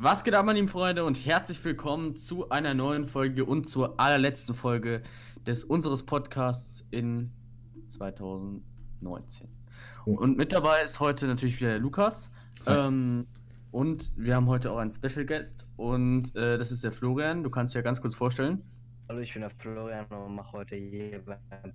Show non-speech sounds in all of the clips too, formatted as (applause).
Was geht ab, meine lieben Freunde, und herzlich willkommen zu einer neuen Folge und zur allerletzten Folge des unseres Podcasts in 2019. Oh. Und mit dabei ist heute natürlich wieder der Lukas. Ähm, und wir haben heute auch einen Special Guest und äh, das ist der Florian. Du kannst dich ja ganz kurz vorstellen. Hallo, ich bin der Florian und mache heute hier beim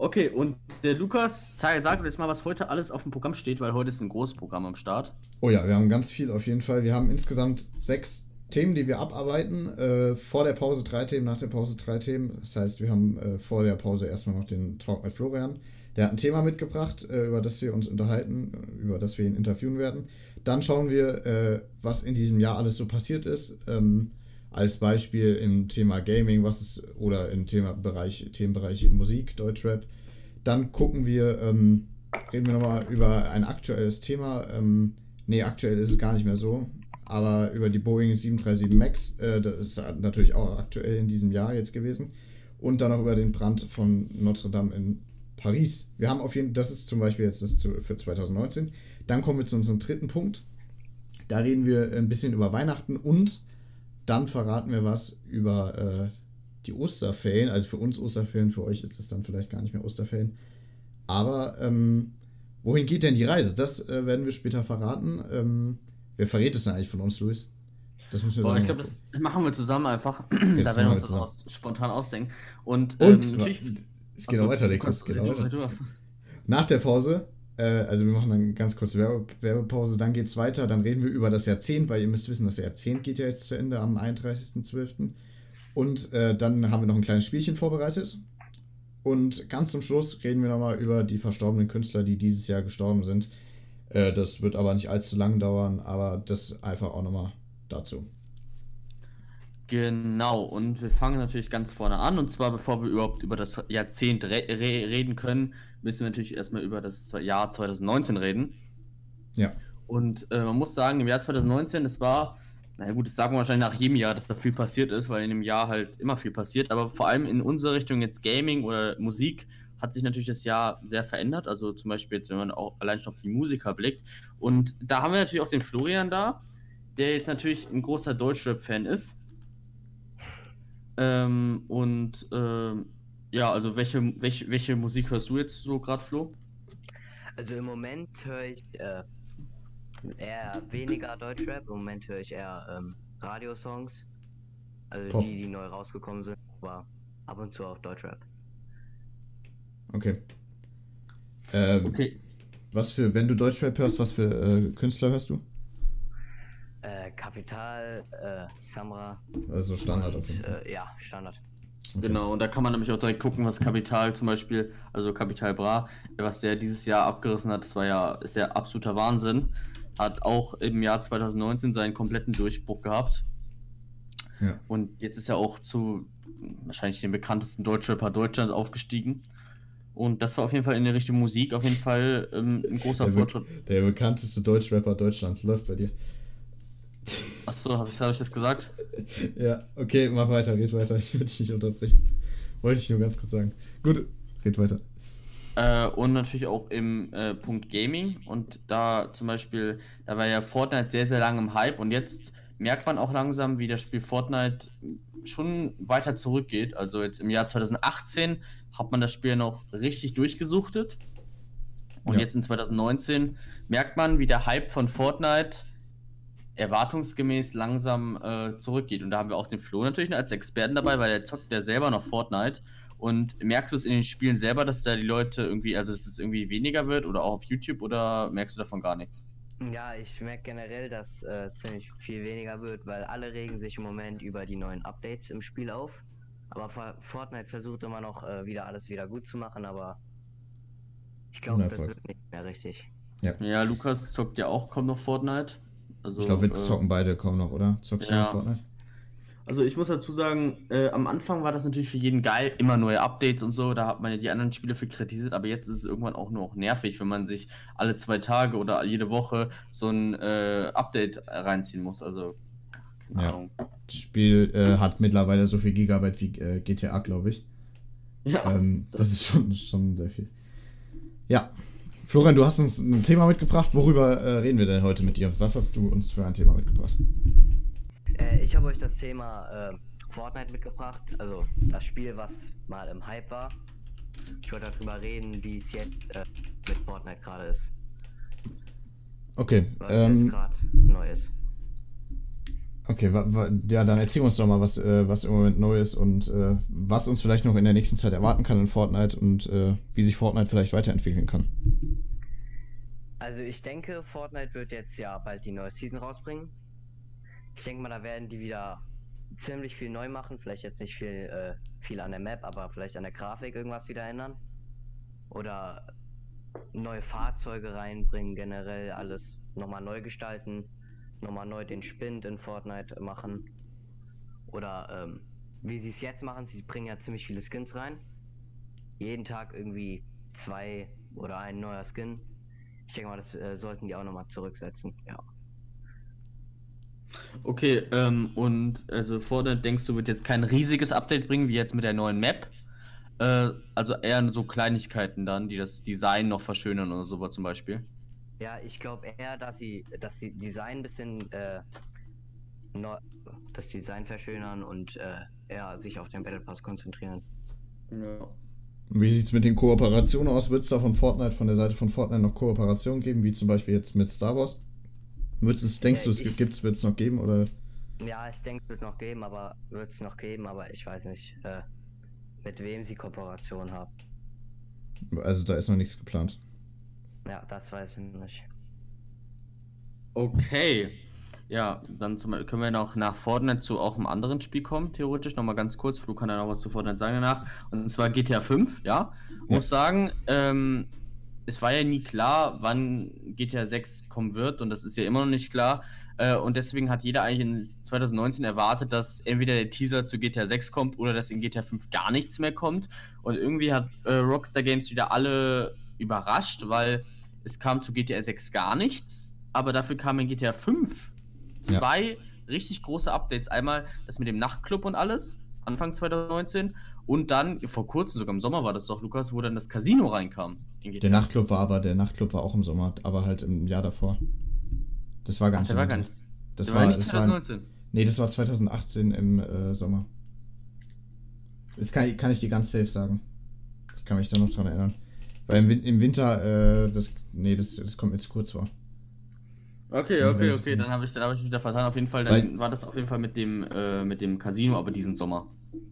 Okay, und der Lukas, sag, sag jetzt mal, was heute alles auf dem Programm steht, weil heute ist ein großes Programm am Start. Oh ja, wir haben ganz viel auf jeden Fall. Wir haben insgesamt sechs Themen, die wir abarbeiten. Äh, vor der Pause drei Themen, nach der Pause drei Themen. Das heißt, wir haben äh, vor der Pause erstmal noch den Talk mit Florian. Der hat ein Thema mitgebracht, äh, über das wir uns unterhalten, über das wir ihn interviewen werden. Dann schauen wir, äh, was in diesem Jahr alles so passiert ist. Ähm, als Beispiel im Thema Gaming, was ist, oder im Thema Bereich, Themenbereich Musik, Deutschrap. Dann gucken wir, ähm, reden wir nochmal über ein aktuelles Thema. Ähm, nee, aktuell ist es gar nicht mehr so. Aber über die Boeing 737 MAX, äh, das ist natürlich auch aktuell in diesem Jahr jetzt gewesen. Und dann auch über den Brand von Notre Dame in Paris. Wir haben auf jeden das ist zum Beispiel jetzt das für 2019. Dann kommen wir zu unserem dritten Punkt. Da reden wir ein bisschen über Weihnachten und dann verraten wir was über äh, die Osterferien. Also für uns Osterferien, für euch ist es dann vielleicht gar nicht mehr Osterferien. Aber ähm, wohin geht denn die Reise? Das äh, werden wir später verraten. Ähm, wer verrät es denn eigentlich von uns, Luis? Das müssen wir Boah, ich glaube, das machen wir zusammen einfach. Okay, da werden wir uns das aus, spontan ausdenken. Und, ähm, Und natürlich. Es geht noch weiter, Lex. Es geht weiter. Nach der Pause also wir machen dann ganz kurz Werbe Werbepause, dann geht es weiter, dann reden wir über das Jahrzehnt, weil ihr müsst wissen, das Jahrzehnt geht ja jetzt zu Ende am 31.12. Und äh, dann haben wir noch ein kleines Spielchen vorbereitet. Und ganz zum Schluss reden wir nochmal über die verstorbenen Künstler, die dieses Jahr gestorben sind. Äh, das wird aber nicht allzu lang dauern, aber das einfach auch nochmal dazu. Genau, und wir fangen natürlich ganz vorne an. Und zwar, bevor wir überhaupt über das Jahrzehnt re re reden können, müssen wir natürlich erstmal über das Jahr 2019 reden. Ja. Und äh, man muss sagen, im Jahr 2019, das war, naja gut, das sagen wir wahrscheinlich nach jedem Jahr, dass da viel passiert ist, weil in dem Jahr halt immer viel passiert. Aber vor allem in unserer Richtung jetzt Gaming oder Musik hat sich natürlich das Jahr sehr verändert. Also zum Beispiel jetzt, wenn man auch allein schon auf die Musiker blickt. Und da haben wir natürlich auch den Florian da, der jetzt natürlich ein großer Deutschrap-Fan ist. Ähm, und ähm, ja, also welche, welche, welche Musik hörst du jetzt so gerade, Flo? Also im Moment höre ich äh, eher weniger Deutschrap, im Moment höre ich eher ähm, Radiosongs. Also Pop. die, die neu rausgekommen sind, aber ab und zu auch Deutschrap. Okay. Ähm, okay. Was für, wenn du Deutschrap hörst, was für äh, Künstler hörst du? Äh, Kapital, äh, Samra. Also Standard und, auf jeden Fall. Äh, ja, Standard. Okay. Genau, und da kann man nämlich auch direkt gucken, was Kapital zum Beispiel, also Kapital Bra, was der dieses Jahr abgerissen hat, das war ja, ist ja absoluter Wahnsinn. Hat auch im Jahr 2019 seinen kompletten Durchbruch gehabt. Ja. Und jetzt ist er auch zu wahrscheinlich den bekanntesten Deutschrapper Deutschlands aufgestiegen. Und das war auf jeden Fall in der Richtung Musik auf jeden Fall ähm, ein großer der Fortschritt. der bekannteste Deutschrapper Deutschlands läuft bei dir. Achso, habe ich, hab ich das gesagt? (laughs) ja, okay, mach weiter, red weiter. Ich will dich nicht unterbrechen. Wollte ich nur ganz kurz sagen. Gut, red weiter. Äh, und natürlich auch im äh, Punkt Gaming. Und da zum Beispiel, da war ja Fortnite sehr, sehr lange im Hype und jetzt merkt man auch langsam, wie das Spiel Fortnite schon weiter zurückgeht. Also jetzt im Jahr 2018 hat man das Spiel noch richtig durchgesuchtet. Und ja. jetzt in 2019 merkt man, wie der Hype von Fortnite erwartungsgemäß langsam äh, zurückgeht. Und da haben wir auch den Flo natürlich als Experten dabei, weil der zockt ja selber noch Fortnite. Und merkst du es in den Spielen selber, dass da die Leute irgendwie, also dass es irgendwie weniger wird oder auch auf YouTube oder merkst du davon gar nichts? Ja, ich merke generell, dass äh, es ziemlich viel weniger wird, weil alle regen sich im Moment über die neuen Updates im Spiel auf. Aber Fortnite versucht immer noch äh, wieder alles wieder gut zu machen, aber ich glaube, das wird nicht mehr richtig. Ja. ja, Lukas zockt ja auch, kommt noch Fortnite. Also, ich glaube, wir äh, zocken beide kaum noch, oder? Zockst ja. du Fortnite? Also ich muss dazu sagen, äh, am Anfang war das natürlich für jeden geil, immer neue Updates und so, da hat man ja die anderen Spiele für kritisiert, aber jetzt ist es irgendwann auch nur noch nervig, wenn man sich alle zwei Tage oder jede Woche so ein äh, Update reinziehen muss. Also, keine ja. Ahnung. Das Spiel äh, hat mittlerweile so viel Gigabyte wie äh, GTA, glaube ich. Ja. Ähm, das, das ist schon, schon sehr viel. Ja, Florian, du hast uns ein Thema mitgebracht. Worüber äh, reden wir denn heute mit dir? Was hast du uns für ein Thema mitgebracht? Äh, ich habe euch das Thema äh, Fortnite mitgebracht. Also das Spiel, was mal im Hype war. Ich wollte darüber reden, wie es jetzt äh, mit Fortnite gerade ist. Okay. Was Ähm, jetzt gerade neu ist. okay, ja, dann erzähl uns doch mal, was, äh, was im Moment neu ist und äh, was uns vielleicht noch in der nächsten Zeit erwarten kann in Fortnite und äh, wie sich Fortnite vielleicht weiterentwickeln kann. Also ich denke, Fortnite wird jetzt ja bald die neue Season rausbringen. Ich denke mal, da werden die wieder ziemlich viel neu machen. Vielleicht jetzt nicht viel, äh, viel an der Map, aber vielleicht an der Grafik irgendwas wieder ändern. Oder neue Fahrzeuge reinbringen, generell alles nochmal neu gestalten. Nochmal neu den Spind in Fortnite machen. Oder ähm, wie sie es jetzt machen, sie bringen ja ziemlich viele Skins rein. Jeden Tag irgendwie zwei oder ein neuer Skin. Ich denke mal, das äh, sollten die auch nochmal zurücksetzen. Ja. Okay, ähm, und also Fortnite denkst du, wird jetzt kein riesiges Update bringen, wie jetzt mit der neuen Map? Äh, also eher so Kleinigkeiten dann, die das Design noch verschönern oder sowas zum Beispiel. Ja, ich glaube eher, dass sie sie Design ein bisschen äh, neu, das Design verschönern und äh, eher sich auf den Battle Pass konzentrieren. Ja. Wie sieht es mit den Kooperationen aus? Wird es da von Fortnite, von der Seite von Fortnite noch Kooperationen geben, wie zum Beispiel jetzt mit Star Wars? Wird's es, denkst Ja, du, es gibt's, wird es noch geben oder? Ja, ich denke, wird noch geben, aber wird es noch geben, aber ich weiß nicht, äh, mit wem sie Kooperation haben. Also da ist noch nichts geplant. Ja, das weiß ich nicht. Okay. Ja, dann zum, können wir noch nach Fortnite zu auch einem anderen Spiel kommen, theoretisch. Nochmal ganz kurz, Flo kann ja noch was zu Fortnite sagen danach. Und zwar GTA 5, ja. Ja. Muss sagen, ähm, es war ja nie klar, wann GTA 6 kommen wird und das ist ja immer noch nicht klar. Äh, und deswegen hat jeder eigentlich in 2019 erwartet, dass entweder der Teaser zu GTA 6 kommt oder dass in GTA 5 gar nichts mehr kommt. Und irgendwie hat äh, Rockstar Games wieder alle überrascht, weil es kam zu GTA 6 gar nichts, aber dafür kam in GTA 5 Ja. zwei richtig große Updates. Einmal das mit dem Nachtclub und alles, Anfang 2019. Und dann, vor kurzem, sogar im Sommer war das doch, Lukas, wo dann das Casino reinkam. Der Nachtclub war aber, der Nachtclub war auch im Sommer, aber halt im Jahr davor. Das war gar Ach, der im war gar Winter. nicht. Das der war, nicht das war, 2019. nee, das war 2018 im äh, Sommer. Das kann, ich- kann ich dir ganz safe sagen. Ich kann mich da noch dran erinnern. Weil im, im Winter, äh, das, nee, das, das kommt mir jetzt kurz vor. Okay, okay, okay, dann habe ich, dann hab ich mich wieder vertan. Auf jeden Fall, dann Weil- war das auf jeden Fall mit dem, äh, mit dem Casino, aber diesen Sommer.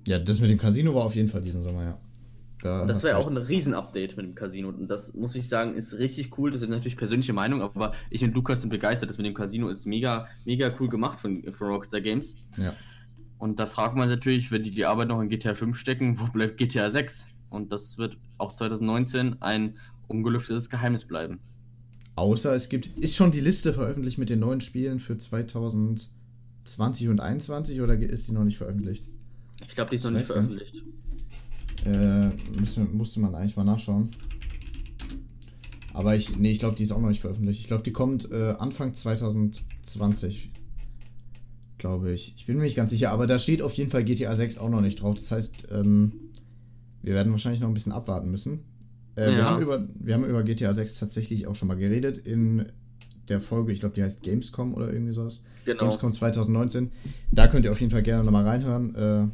Ja, das mit dem Casino war auf jeden Fall diesen Sommer, ja. Da das hast war ja du auch ein Riesen-Update mit dem Casino. Und das muss ich sagen, ist richtig cool. Das ist natürlich persönliche Meinung, aber ich und Lukas sind begeistert. Das mit dem Casino ist mega, mega cool gemacht von, von Rockstar Games. Ja. Und da fragt man sich natürlich, wenn die die Arbeit noch in GTA 5 stecken, wo bleibt GTA 6? Und das wird auch 2019 ein ungelüftetes Geheimnis bleiben. Außer es gibt. Ist schon die Liste veröffentlicht mit den neuen Spielen für 2020 und 2021 oder ist die noch nicht veröffentlicht? Ich glaube, die ist noch nicht. veröffentlicht. Äh, müsste, musste man eigentlich mal nachschauen. Aber ich, nee, ich glaube, die ist auch noch nicht veröffentlicht. Ich glaube, die kommt äh, Anfang 2020. Glaube ich. Ich bin mir nicht ganz sicher, aber da steht auf jeden Fall GTA 6 auch noch nicht drauf. Das heißt, ähm, wir werden wahrscheinlich noch ein bisschen abwarten müssen. Äh, wir, Ja. haben über, wir haben über GTA 6 tatsächlich auch schon mal geredet in der Folge, ich glaube, die heißt Gamescom oder irgendwie sowas. Genau. Gamescom 2019. Da könnt ihr auf jeden Fall gerne nochmal reinhören. Äh,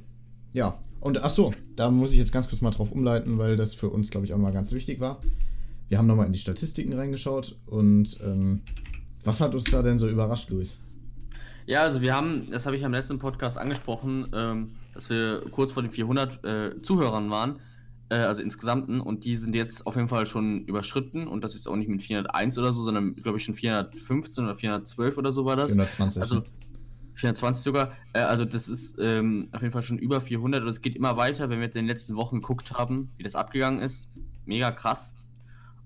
ja, und ach so, da muss ich jetzt ganz kurz mal drauf umleiten, weil das für uns, glaube ich, auch mal ganz wichtig war. Wir haben nochmal in die Statistiken reingeschaut und ähm, was hat uns da denn so überrascht, Luis? Ja, also wir haben, das habe ich am letzten Podcast angesprochen, ähm, dass wir kurz vor den 400 äh, Zuhörern waren, äh, also insgesamten, und die sind jetzt auf jeden Fall schon überschritten und das ist auch nicht mit 401 oder so, sondern glaube ich schon 415 oder 412 oder so war das. 420. Also ne? 420 sogar. Äh, also das ist ähm, auf jeden Fall schon über 400 und es geht immer weiter, wenn wir jetzt in den letzten Wochen geguckt haben, wie das abgegangen ist. Mega krass.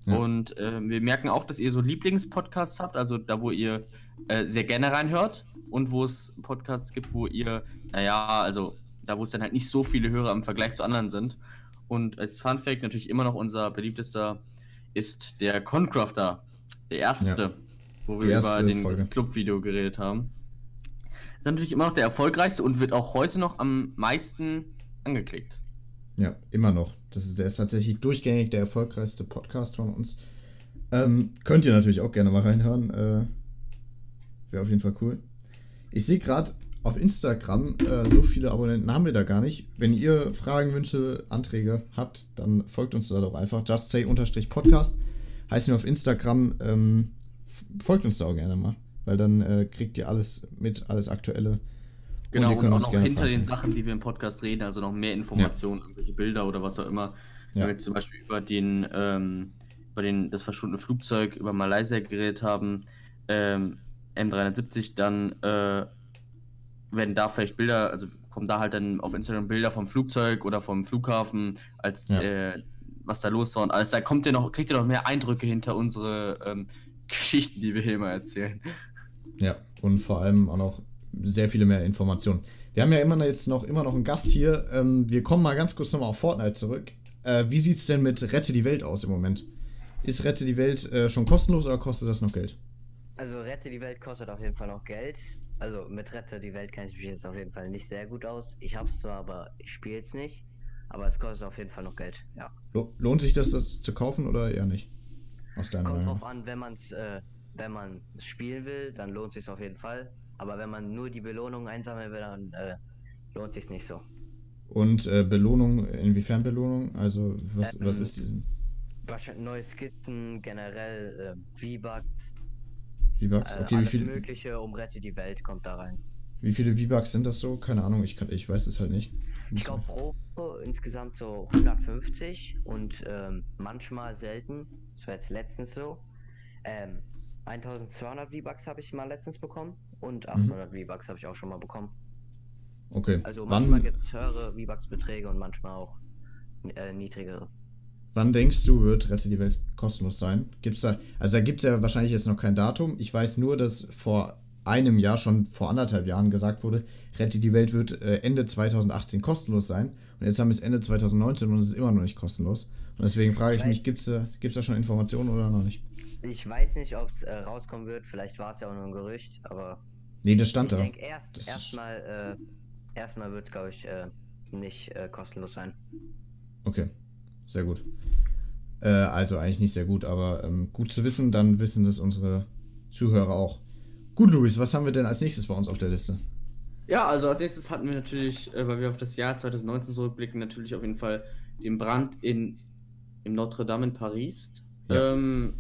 Ja. Und äh, wir merken auch, dass ihr so Lieblingspodcasts habt, also da, wo ihr äh, sehr gerne reinhört und wo es Podcasts gibt, wo ihr, naja, also da, wo es dann halt nicht so viele Hörer im Vergleich zu anderen sind. Und als Fun Fact natürlich immer noch unser beliebtester ist der Concrafter, der erste, Ja. wo wir über den, Club-Video geredet haben. Ist natürlich immer noch der erfolgreichste und wird auch heute noch am meisten angeklickt. Ja, immer noch. Das ist, der ist tatsächlich durchgängig der erfolgreichste Podcast von uns. Ähm, könnt ihr natürlich auch gerne mal reinhören. Äh, Wäre auf jeden Fall cool. Ich sehe gerade auf Instagram, äh, so viele Abonnenten haben wir da gar nicht. Wenn ihr Fragen, Wünsche, Anträge habt, dann folgt uns da doch einfach. Just say-podcast heißen wir auf Instagram. Ähm, folgt uns da auch gerne mal, weil dann äh, kriegt ihr alles mit, alles Aktuelle. Genau, und, und auch noch hinter fragen. den Sachen, die wir im Podcast reden, also noch mehr Informationen, ja. irgendwelche Bilder oder was auch immer. Ja. Wenn wir zum Beispiel über den, ähm, über den, das verschwundene Flugzeug über Malaysia geredet haben, ähm, M370, dann äh, werden da vielleicht Bilder, also kommen da halt dann auf Instagram Bilder vom Flugzeug oder vom Flughafen, als ja. äh, was da los war und alles. Da kommt ihr noch, kriegt ihr noch mehr Eindrücke hinter unsere ähm, (laughs) Geschichten, die wir hier immer erzählen. Ja, und vor allem auch noch sehr viele mehr Informationen. Wir haben ja immer jetzt noch immer noch einen Gast hier. Ähm, wir kommen mal ganz kurz nochmal auf Fortnite zurück. Äh, wie es denn mit Rette die Welt aus im Moment? Ist Rette die Welt äh, schon kostenlos oder kostet das noch Geld? Also Rette die Welt kostet auf jeden Fall noch Geld. Also mit Rette die Welt kenne ich mich jetzt auf jeden Fall nicht sehr gut aus. Ich hab's zwar, aber ich spiele es nicht. Aber es kostet auf jeden Fall noch Geld, ja. Lohnt sich das, das zu kaufen oder eher nicht? Aus deiner Kommt drauf an, wenn man es äh, wenn man spielen will, dann lohnt sich auf jeden Fall. Aber wenn man nur die Belohnung einsammeln will, dann äh, lohnt sich nicht so. Und äh, Belohnung, inwiefern Belohnung? Also was, ähm, was ist die? Wahrscheinlich neue Skizzen, generell äh, V-Bucks, V-Bucks, äh, okay, wie viel? Mögliche um Rette die Welt kommt da rein. Wie viele V-Bucks sind das so? Keine Ahnung, ich, kann, ich weiß es halt nicht. Ich glaube pro insgesamt so 150 und ähm, manchmal selten, das war jetzt letztens so, ähm, 1200 V-Bucks habe ich mal letztens bekommen und 800 mhm. V-Bucks habe ich auch schon mal bekommen. Okay. Also manchmal gibt es höhere V-Bucks-Beträge und manchmal auch äh, niedrigere. Wann denkst du, wird Rette die Welt kostenlos sein? Gibt's da, also da gibt es ja wahrscheinlich jetzt noch kein Datum. Ich weiß nur, dass vor einem Jahr, schon vor anderthalb Jahren gesagt wurde, Rette die Welt wird äh, Ende 2018 kostenlos sein. Und jetzt haben wir es Ende 2019 und es ist immer noch nicht kostenlos. Und deswegen frage ich mich, gibt es da, gibt's da schon Informationen oder noch nicht? Ich weiß nicht, ob es äh, rauskommen wird. Vielleicht war es ja auch nur ein Gerücht, aber. Nee, das stand ich da. Ich denke, erst, erstmal äh, erstmal wird es, glaube ich, äh, nicht äh, kostenlos sein. Okay, sehr gut. Äh, also eigentlich nicht sehr gut, aber ähm, gut zu wissen, dann wissen das unsere Zuhörer auch. Gut, Luis, was haben wir denn als nächstes bei uns auf der Liste? Ja, also als nächstes hatten wir natürlich, äh, weil wir auf das Jahr 2019 zurückblicken, natürlich auf jeden Fall den Brand in, im Notre Dame in Paris. Ja. Ähm,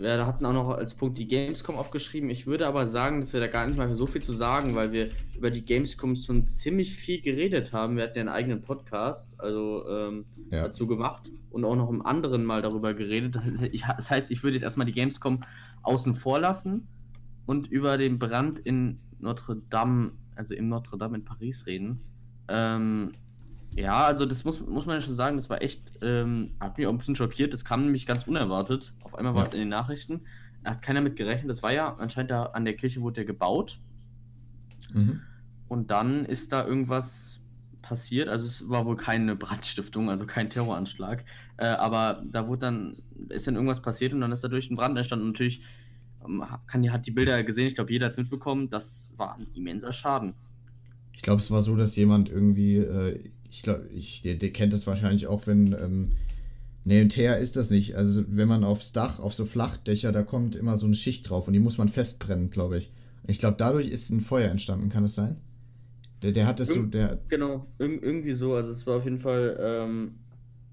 wir hatten auch noch als Punkt die Gamescom aufgeschrieben. Ich würde aber sagen, dass wir da gar nicht mal so viel zu sagen, weil wir über die Gamescom schon ziemlich viel geredet haben. Wir hatten ja einen eigenen Podcast also ähm, ja. dazu gemacht und auch noch im anderen Mal darüber geredet. (laughs) Das heißt, ich würde jetzt erstmal die Gamescom außen vor lassen und über den Brand in Notre Dame, also im Notre Dame in Paris reden. Ähm, ja, also das muss, muss man ja schon sagen, das war echt, ähm, hat mich auch ein bisschen schockiert. Das kam nämlich ganz unerwartet. Auf einmal war es in den Nachrichten. Da hat keiner mit gerechnet. Das war ja anscheinend da an der Kirche wurde der gebaut. Mhm. Und dann ist da irgendwas passiert. Also es war wohl keine Brandstiftung, also kein Terroranschlag. Äh, aber da wurde dann, ist dann irgendwas passiert und dann ist dadurch ein Brand entstanden. Und natürlich ähm, kann, hat die Bilder gesehen, ich glaube, jeder hat es mitbekommen. Das war ein immenser Schaden. Ich glaube, es war so, dass jemand irgendwie äh, ich glaube, ich, der, der, kennt das wahrscheinlich auch, wenn, ähm, ne, ein Teer ist das nicht. Also wenn man aufs Dach, auf so Flachdächer, da kommt immer so eine Schicht drauf und die muss man festbrennen, glaube ich. Und ich glaube, dadurch ist ein Feuer entstanden, kann es sein? Der, der hat das so, der... Genau, Ir irgendwie so, also es war auf jeden Fall, ähm,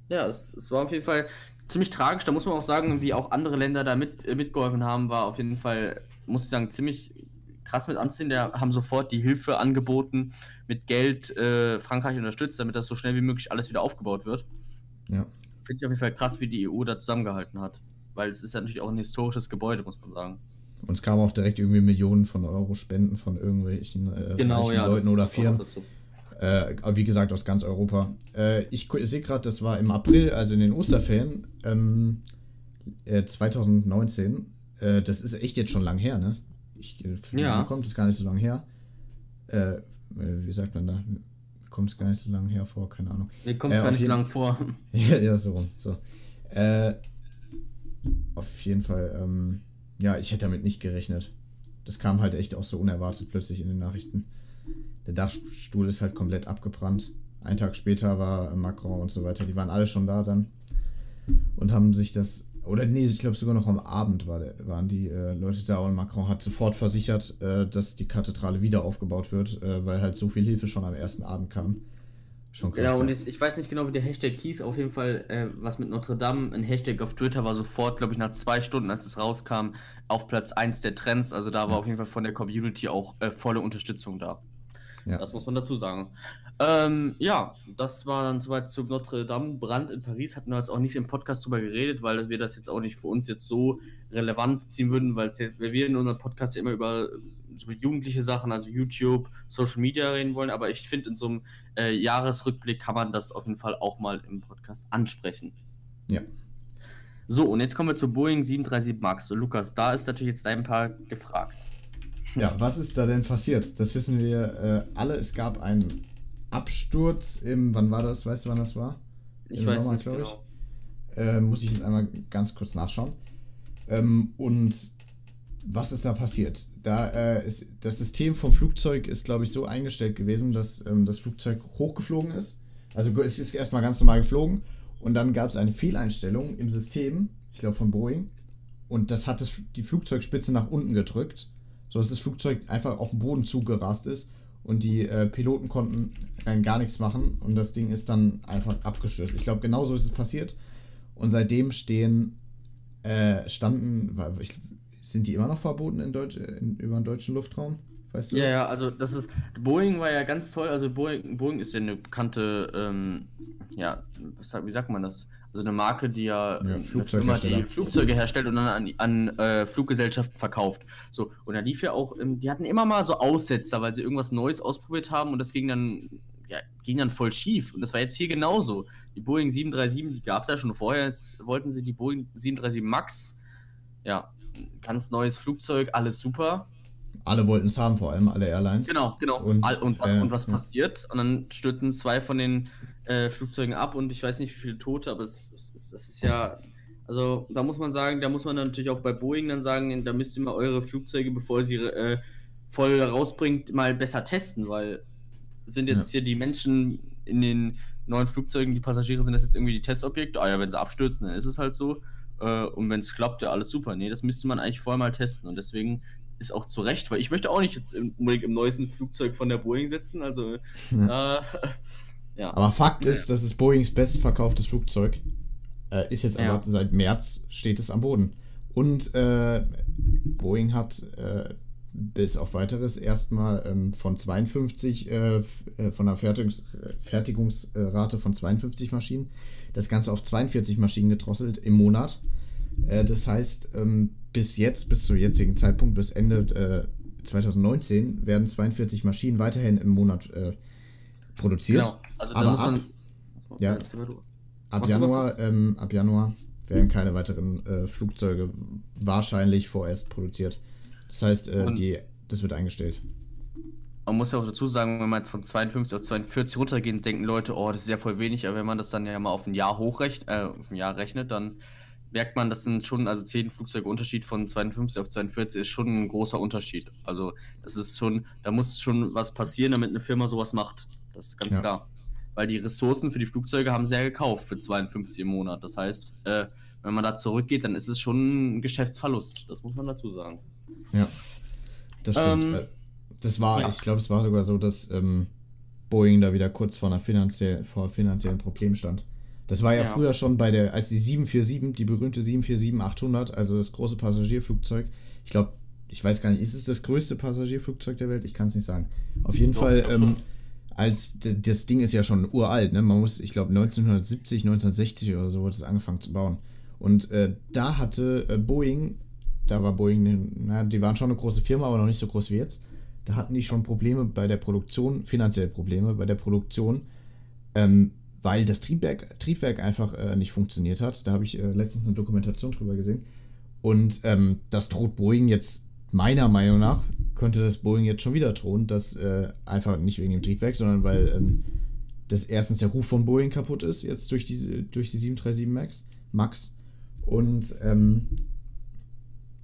ja, es, es war auf jeden Fall ziemlich tragisch. Da muss man auch sagen, wie auch andere Länder da mit, äh, mitgeholfen haben, war auf jeden Fall, muss ich sagen, ziemlich krass mit anziehen. Der haben sofort die Hilfe angeboten, mit Geld äh, Frankreich unterstützt, damit das so schnell wie möglich alles wieder aufgebaut wird. Ja. Finde ich auf jeden Fall krass, wie die EU da zusammengehalten hat. Weil es ist ja natürlich auch ein historisches Gebäude, muss man sagen. Uns kamen auch direkt irgendwie Millionen von Euro Spenden von irgendwelchen äh, genau, ja, Leuten oder Firmen. Äh, wie gesagt, aus ganz Europa. Äh, ich sehe gerade, das war im April, also in den Osterferien ähm, 2019. Äh, äh, das ist echt jetzt schon lang her, ne? Ich, ja. kommt es gar nicht so lange her. Äh, wie sagt man da? Kommt es gar nicht so lange her vor, keine Ahnung. Mir kommt es äh, gar nicht so lange vor. (laughs) ja, ja, so rum. So. Äh, auf jeden Fall, ähm, ja, ich hätte damit nicht gerechnet. Das kam halt echt auch so unerwartet plötzlich in den Nachrichten. Der Dachstuhl ist halt komplett abgebrannt. Ein Tag später war Macron und so weiter, die waren alle schon da dann und haben sich das oder nee, ich glaube sogar noch am Abend war der, waren die äh, Leute da und Macron hat sofort versichert, äh, dass die Kathedrale wieder aufgebaut wird, äh, weil halt so viel Hilfe schon am ersten Abend kam. Schon krass. Genau, und jetzt, ich weiß nicht genau, wie der Hashtag hieß. Auf jeden Fall, äh, was mit Notre Dame, ein Hashtag auf Twitter war sofort, glaube ich, nach zwei Stunden, als es rauskam, auf Platz 1 der Trends. Also da war ja. auf jeden Fall von der Community auch äh, volle Unterstützung da. Ja. Das muss man dazu sagen. Ähm, ja, das war dann soweit zu Notre Dame. Brand in Paris hatten wir jetzt auch nicht im Podcast drüber geredet, weil wir das jetzt auch nicht für uns jetzt so relevant ziehen würden, weil wir in unserem Podcast ja immer über so jugendliche Sachen, also YouTube, Social Media reden wollen. Aber ich finde, in so einem äh, Jahresrückblick kann man das auf jeden Fall auch mal im Podcast ansprechen. Ja. So, und jetzt kommen wir zu Boeing 737 MAX. So, Lukas, da ist natürlich jetzt dein Paar gefragt. Ja, was ist da denn passiert? Das wissen wir äh, alle. Es gab einen Absturz im, wann war das? Weißt du, wann das war? Ich Im weiß Sommer, nicht genau. Äh, muss ich jetzt einmal ganz kurz nachschauen. Ähm, und was ist da passiert? Da äh, ist das System vom Flugzeug ist, glaube ich, so eingestellt gewesen, dass ähm, das Flugzeug hochgeflogen ist. Also es ist erstmal ganz normal geflogen und dann gab es eine Fehleinstellung im System, ich glaube von Boeing, und das hat das, die Flugzeugspitze nach unten gedrückt, sodass das Flugzeug einfach auf den Boden zugerast ist und die äh, Piloten konnten rein gar nichts machen und das Ding ist dann einfach abgestürzt. Ich glaube, genauso ist es passiert und seitdem stehen, äh, standen, ich, sind die immer noch verboten in Deutsch, in, über den deutschen Luftraum? Weißt du ja, das? ja, also das ist, Boeing war ja ganz toll, also Boeing, Boeing ist ja eine bekannte, ähm, ja, was, wie sagt man das? Also eine Marke, die ja, ja Firma, die Flugzeuge herstellt und dann an, an äh, Fluggesellschaften verkauft. So, und da lief ja auch, ähm, die hatten immer mal so Aussetzer, weil sie irgendwas Neues ausprobiert haben und das ging dann, ja, ging dann voll schief. Und das war jetzt hier genauso. Die Boeing 737, die gab es ja schon vorher, jetzt wollten sie die Boeing 737 MAX, ja, ganz neues Flugzeug, alles super. Alle wollten es haben, vor allem alle Airlines. Genau, genau. Und, und, äh, und was ja. passiert? Und dann stürzen zwei von den äh, Flugzeugen ab und ich weiß nicht, wie viele Tote, aber es, es, es, das ist ja. Also da muss man sagen, da muss man natürlich auch bei Boeing dann sagen, da müsst ihr mal eure Flugzeuge, bevor ihr sie äh, voll rausbringt, mal besser testen, weil sind jetzt ja. hier die Menschen in den neuen Flugzeugen, die Passagiere, sind das jetzt irgendwie die Testobjekte? Ah ja, wenn sie abstürzen, dann ist es halt so. Äh, und wenn es klappt, ja, alles super. Nee, das müsste man eigentlich vorher mal testen. Und deswegen ist auch zu Recht, weil ich möchte auch nicht jetzt unbedingt im neuesten Flugzeug von der Boeing sitzen. Also, ja. Äh, ja. Aber Fakt ist, das ist Boeings bestverkauftes Flugzeug. Äh, ist jetzt aber seit März steht es am Boden. Und äh, Boeing hat äh, bis auf weiteres erstmal ähm, von 52, äh, äh, von einer Fertigungs Fertigungsrate von 52 Maschinen, das Ganze auf 42 Maschinen gedrosselt im Monat. Äh, das heißt, ähm, bis jetzt, bis zum jetzigen Zeitpunkt, bis Ende 2019, werden 42 Maschinen weiterhin im Monat produziert. Genau. Also aber ab, ja, ab Januar, ähm, ab Januar werden keine weiteren äh, Flugzeuge wahrscheinlich vorerst produziert. Das heißt, äh, die, das wird eingestellt. Man muss ja auch dazu sagen, wenn man jetzt von 52 auf 42 runtergeht, denken Leute, oh, das ist ja voll wenig, aber wenn man das dann ja mal auf ein Jahr hochrechnet, äh, auf ein Jahr rechnet, dann merkt man, das sind schon, also 10 Flugzeuge Unterschied von 52 auf 42 ist schon ein großer Unterschied. Also das ist schon, da muss schon was passieren, damit eine Firma sowas macht. Das ist ganz ja. klar. Weil die Ressourcen für die Flugzeuge haben sie ja gekauft für 52 im Monat. Das heißt, äh, wenn man da zurückgeht, dann ist es schon ein Geschäftsverlust. Das muss man dazu sagen. Ja, das stimmt. Ähm, äh, das war, ja. ich glaube, es war sogar so, dass ähm, Boeing da wieder kurz vor einer finanziell, vor finanziellen Problem stand. Das war ja, ja, früher schon bei der, als die 747, die berühmte 747-800, also das große Passagierflugzeug, ich glaube, ich weiß gar nicht, ist es das größte Passagierflugzeug der Welt? Ich kann es nicht sagen. Auf jeden doch, Fall, ähm, als das Ding ist ja schon uralt, ne? Man muss, ich glaube, 1970, 1960 oder so wurde es angefangen zu bauen. Und äh, da hatte äh, Boeing, da war Boeing, na, die waren schon eine große Firma, aber noch nicht so groß wie jetzt. Da hatten die schon Probleme bei der Produktion, finanzielle Probleme bei der Produktion. Ähm, weil das Triebwerk, Triebwerk einfach äh, nicht funktioniert hat. Da habe ich äh, letztens eine Dokumentation drüber gesehen. Und ähm, das droht Boeing jetzt, meiner Meinung nach, könnte das Boeing jetzt schon wieder drohen, dass äh, einfach nicht wegen dem Triebwerk, sondern weil ähm, das erstens der Ruf von Boeing kaputt ist, jetzt durch die, durch die 737 Max. Max. Und ähm,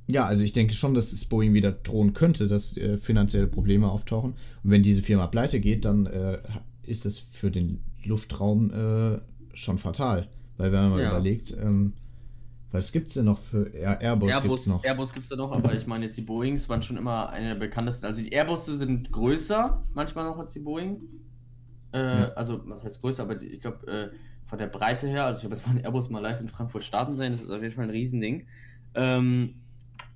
ja, also ich denke schon, dass es Boeing wieder drohen könnte, dass äh, finanzielle Probleme auftauchen. Und wenn diese Firma pleite geht, dann äh, ist das für den Luftraum äh, schon fatal. Weil wenn man mal ja. überlegt, ähm, Was gibt's denn noch für Air Airbus? Airbus, gibt's noch. Airbus gibt es ja noch, aber ich meine jetzt die Boeings waren schon immer eine der bekanntesten. Also die Airbusse sind größer, manchmal noch als die Boeing. Äh, Ja. Also, was heißt größer, aber die, ich glaube, äh, von der Breite her, also ich habe jetzt mal einen Airbus mal live in Frankfurt starten sehen, das ist auf jeden Fall ein Riesending. Ähm,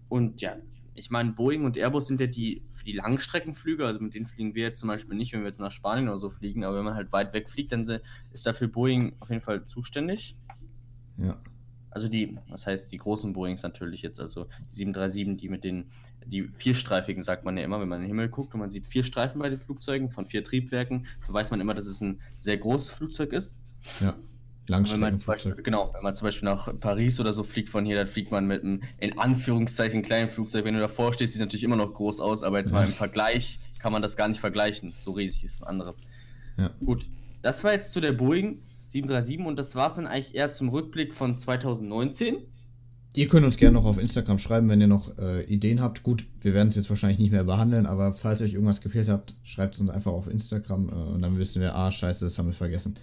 und ja, ich meine, Boeing und Airbus sind ja die für die Langstreckenflüge, also mit denen fliegen wir jetzt zum Beispiel nicht, wenn wir jetzt nach Spanien oder so fliegen, aber wenn man halt weit weg fliegt, dann ist dafür Boeing auf jeden Fall zuständig. Ja. Also die, was heißt die großen Boeings natürlich jetzt, also die 737, die mit den, die vierstreifigen sagt man ja immer, wenn man in den Himmel guckt und man sieht vier Streifen bei den Flugzeugen von vier Triebwerken, so weiß man immer, dass es ein sehr großes Flugzeug ist. Ja. Und Wenn man zum Langstreckenflugzeug. Beispiel, genau, wenn man zum Beispiel nach Paris oder so fliegt von hier, dann fliegt man mit einem, in Anführungszeichen, kleinen Flugzeug. Wenn du davor stehst, sieht es natürlich immer noch groß aus, aber jetzt mal im Vergleich kann man das gar nicht vergleichen. So riesig ist das andere. Ja. Gut, das war jetzt zu der Boeing 737 und das war es dann eigentlich eher zum Rückblick von 2019. Ihr könnt uns gerne noch auf Instagram schreiben, wenn ihr noch äh, Ideen habt. Gut, wir werden es jetzt wahrscheinlich nicht mehr behandeln, aber falls euch irgendwas gefehlt habt, schreibt es uns einfach auf Instagram äh, und dann wissen wir, ah, scheiße, das haben wir vergessen.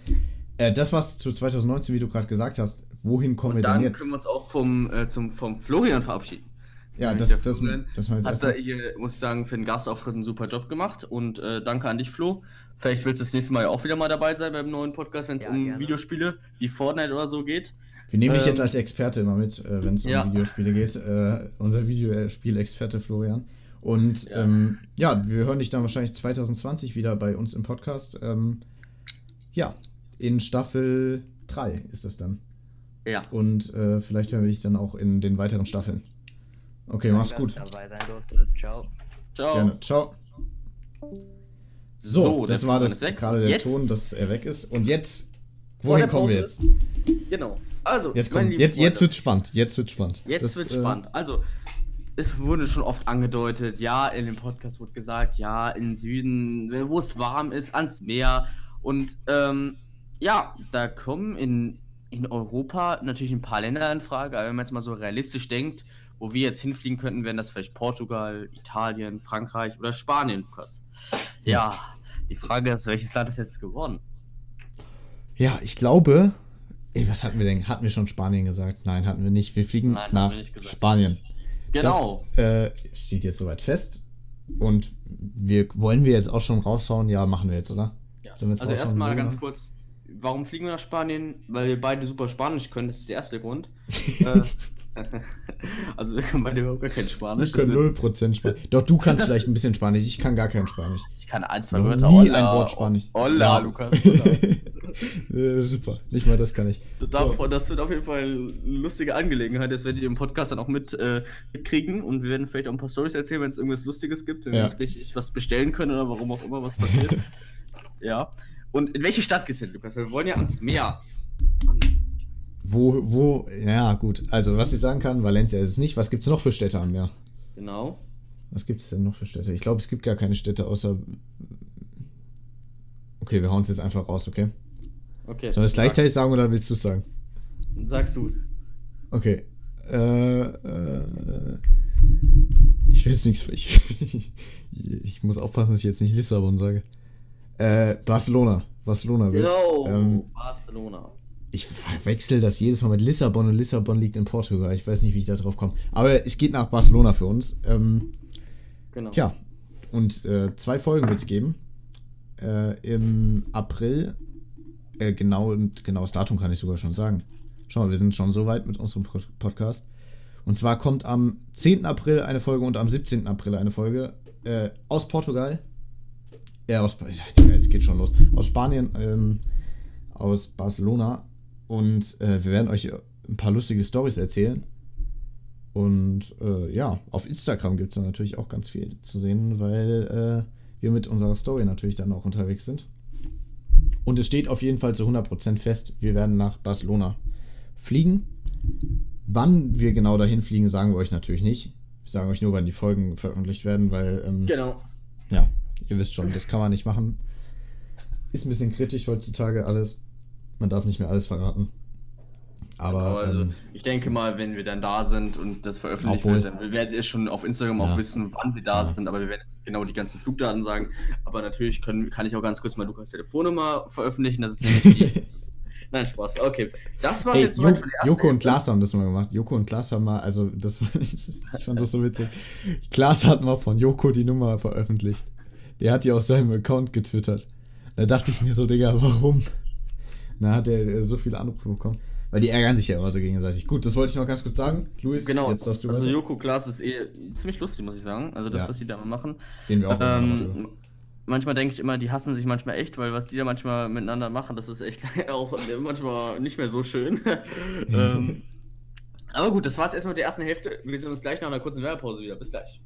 Äh, das war's zu 2019, wie du gerade gesagt hast. Wohin kommen Und wir dann denn jetzt? können wir uns auch vom, äh, zum, vom Florian verabschieden. Ja, das, das, Florian das wir jetzt Hat da hier, muss ich sagen, für den Gastauftritt einen super Job gemacht und äh, danke an dich, Flo. Vielleicht willst du das nächste Mal ja auch wieder mal dabei sein beim neuen Podcast, wenn es Ja, um gerne. Videospiele wie Fortnite oder so geht. Wir nehmen dich ähm, jetzt als Experte immer mit, äh, wenn es um Ja. Videospiele geht. Äh, unser Videospielexperte Florian. Und Ja. ähm, ja, wir hören dich dann wahrscheinlich 2020 wieder bei uns im Podcast. Ähm, ja, in Staffel 3 ist das dann. Ja. Und äh, vielleicht hören wir dich dann auch in den weiteren Staffeln. Okay, mach's gut. dabei sein durfte. Ciao. Ciao. Gerne. Ciao. So, das der war das gerade der Jetzt, Ton, dass er weg ist. Und jetzt, wohin kommen wir jetzt? Genau. Also, Jetzt, kommt, jetzt, jetzt wird spannend. Jetzt wird spannend. Jetzt Das, wird äh, spannend. Also, es wurde schon oft angedeutet, ja, in dem Podcast wurde gesagt, ja, in Süden, wo es warm ist, ans Meer. Und ähm, ja, da kommen in, in Europa natürlich ein paar Länder in Frage, aber wenn man jetzt mal so realistisch denkt, wo wir jetzt hinfliegen könnten, wären das vielleicht Portugal, Italien, Frankreich oder Spanien, Lukas. Ja, die Frage ist, welches Land ist jetzt geworden? Ja, ich glaube. Ey, was hatten wir denn? Hatten wir schon Spanien gesagt? Nein, hatten wir nicht. Wir fliegen Nein, nach wir. Spanien. Genau. Das äh, steht jetzt soweit fest. Und wir wollen wir jetzt auch schon raushauen? Ja, machen wir jetzt, oder? Ja. Wir jetzt Also erstmal ganz kurz, warum fliegen wir nach Spanien? Weil wir beide super Spanisch können, das ist der erste Grund. (laughs) äh, also wir können beide überhaupt gar kein Spanisch. Ich kann das wird- 0% Spanisch. Doch, du kannst vielleicht ein bisschen Spanisch. Ich kann gar kein Spanisch. ich kann ein, zwei Wörter. nie Hola, ein Wort Spanisch. Hola, Ja. Lukas. Hola. (laughs) super. Nicht mal das kann ich. Da- Das wird auf jeden Fall eine lustige Angelegenheit. Das werdet ihr im Podcast dann auch mit, äh, mitkriegen. Und wir werden vielleicht auch ein paar Stories erzählen, wenn es irgendwas Lustiges gibt, wenn Ja. wir richtig was bestellen können oder warum auch immer was passiert. (laughs) ja. Und in welche Stadt geht's denn, Lukas? Wir wollen ja ans Meer. Wo, wo, ja, gut. Also, was ich sagen kann, Valencia ist es nicht. Was gibt es noch für Städte am Meer? Genau. Was gibt es denn noch für Städte? Ich glaube, es gibt gar keine Städte außer. Okay, wir hauen es jetzt einfach raus, okay? Okay. Sollen wir es gleichzeitig sagen oder willst du es sagen? Sagst du Okay. Äh, äh, ich will jetzt nichts. Ich, (laughs) ich muss aufpassen, dass ich jetzt nicht Lissabon sage. Äh, Barcelona. Barcelona wird. Genau. Ähm, Barcelona. Ich verwechsel das jedes Mal mit Lissabon und Lissabon liegt in Portugal. Ich weiß nicht, wie ich da drauf komme. Aber es geht nach Barcelona für uns. Ähm, Genau. Tja, und äh, zwei Folgen wird es geben. Äh, Im April. Äh, genau, und genaues Datum kann ich sogar schon sagen. Schau mal, wir sind schon so weit mit unserem Pod- Podcast. Und zwar kommt am 10. April eine Folge und am 17. April eine Folge äh, aus Portugal. Ja, aus. Es geht schon los. Aus Spanien, ähm, aus Barcelona. Und äh, wir werden euch ein paar lustige Stories erzählen. Und äh, ja, auf Instagram gibt es dann natürlich auch ganz viel zu sehen, weil äh, wir mit unserer Story natürlich dann auch unterwegs sind. Und es steht auf jeden Fall zu 100% fest, wir werden nach Barcelona fliegen. Wann wir genau dahin fliegen, sagen wir euch natürlich nicht. Wir sagen euch nur, wann die Folgen veröffentlicht werden, weil, ähm, Genau. ja, ihr wisst schon, das kann man nicht machen. Ist ein bisschen kritisch heutzutage alles. Man darf nicht mehr alles verraten. Aber Genau, also ähm, ich denke mal, wenn wir dann da sind und das veröffentlicht Obwohl- wird, dann werdet ihr schon auf Instagram Ja. auch wissen, wann wir da Ja. sind, aber wir werden genau die ganzen Flugdaten sagen. Aber natürlich können, kann ich auch ganz kurz mal Lukas Telefonnummer veröffentlichen. Das ist nämlich die, (laughs) Nein, Spaß. Okay. Das war Ey, jetzt soweit für die erste Joko und. Klaas haben das mal gemacht. Joko und Klaas haben mal, also das (laughs) ich fand das so witzig. Klaas hat mal von Joko die Nummer veröffentlicht. Der hat die auf seinem Account getwittert. Da dachte ich mir so, Digga, warum? Da hat er äh, so viele Anrufe bekommen. Weil die ärgern sich ja immer so gegenseitig. Gut, das wollte ich noch ganz kurz sagen. Luis, Genau, jetzt darfst du also. Joko Klaas ist eh ziemlich lustig, muss ich sagen. Also das, Ja. was die da machen. Den wir auch. Ähm, manchmal denke ich immer, die hassen sich manchmal echt, weil was die da manchmal miteinander machen, das ist echt (laughs) auch manchmal nicht mehr so schön. (laughs) ähm, aber gut, das war's erstmal mit der ersten Hälfte. Wir sehen uns gleich nach einer kurzen Werbepause wieder. Bis gleich.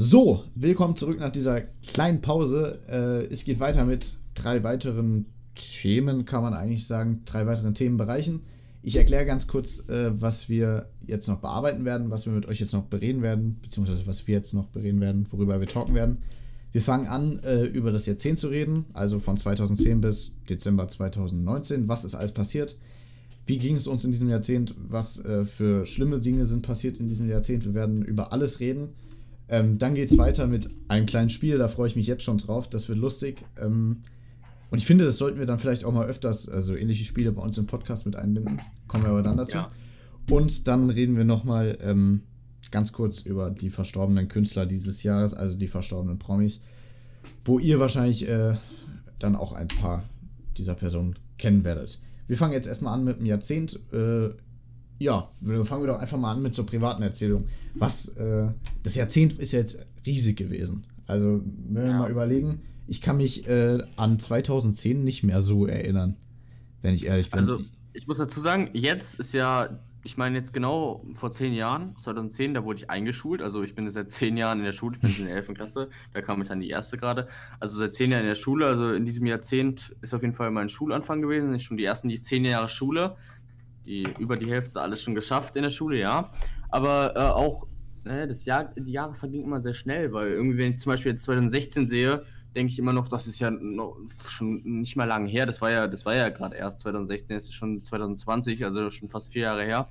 So, willkommen zurück nach dieser kleinen Pause. Äh, es geht weiter mit drei weiteren Themen, kann man eigentlich sagen, drei weiteren Themenbereichen. Ich erkläre ganz kurz, äh, was wir jetzt noch bearbeiten werden, was wir mit euch jetzt noch bereden werden, beziehungsweise was wir jetzt noch bereden werden, worüber wir talken werden. Wir fangen an, äh, über das Jahrzehnt zu reden, also von 2010 bis Dezember 2019. Was ist alles passiert? Wie ging es uns in diesem Jahrzehnt? Was äh, für schlimme Dinge sind passiert in diesem Jahrzehnt? Wir werden über alles reden. Ähm, dann geht es weiter mit einem kleinen Spiel, da freue ich mich jetzt schon drauf, das wird lustig. Ähm, und ich finde, das sollten wir dann vielleicht auch mal öfters, also ähnliche Spiele bei uns im Podcast mit einbinden. Kommen wir aber dann dazu. Ja. Und dann reden wir nochmal ähm, ganz kurz über die verstorbenen Künstler dieses Jahres, also die verstorbenen Promis, wo ihr wahrscheinlich äh, dann auch ein paar dieser Personen kennen werdet. Wir fangen jetzt erstmal an mit dem Jahrzehnt. Äh, ja, fangen wir doch einfach mal an mit so privaten Erzählungen. Was, äh, das Jahrzehnt ist ja jetzt riesig gewesen. Also, wenn wir Ja. mal überlegen, ich kann mich äh, an 2010 nicht mehr so erinnern, wenn ich ehrlich bin. Also, ich muss dazu sagen, jetzt ist ja, ich meine jetzt genau vor zehn Jahren, 2010, da wurde ich eingeschult. Also ich bin jetzt seit zehn Jahren in der Schule, ich bin in der 11. Klasse, da kam ich dann die erste gerade. Also seit zehn Jahren in der Schule, also in diesem Jahrzehnt ist auf jeden Fall mein Schulanfang gewesen. Ich schon die ersten die zehn Jahre Schule, die über die Hälfte alles schon geschafft in der Schule, ja. Aber äh, auch, ne, das Jahr, die Jahre vergingen immer sehr schnell, weil irgendwie, wenn ich zum Beispiel jetzt 2016 sehe, denke ich immer noch, das ist ja noch schon nicht mal lange her. Das war ja, das war ja gerade erst 2016, es ist schon 2020, also schon fast vier Jahre her.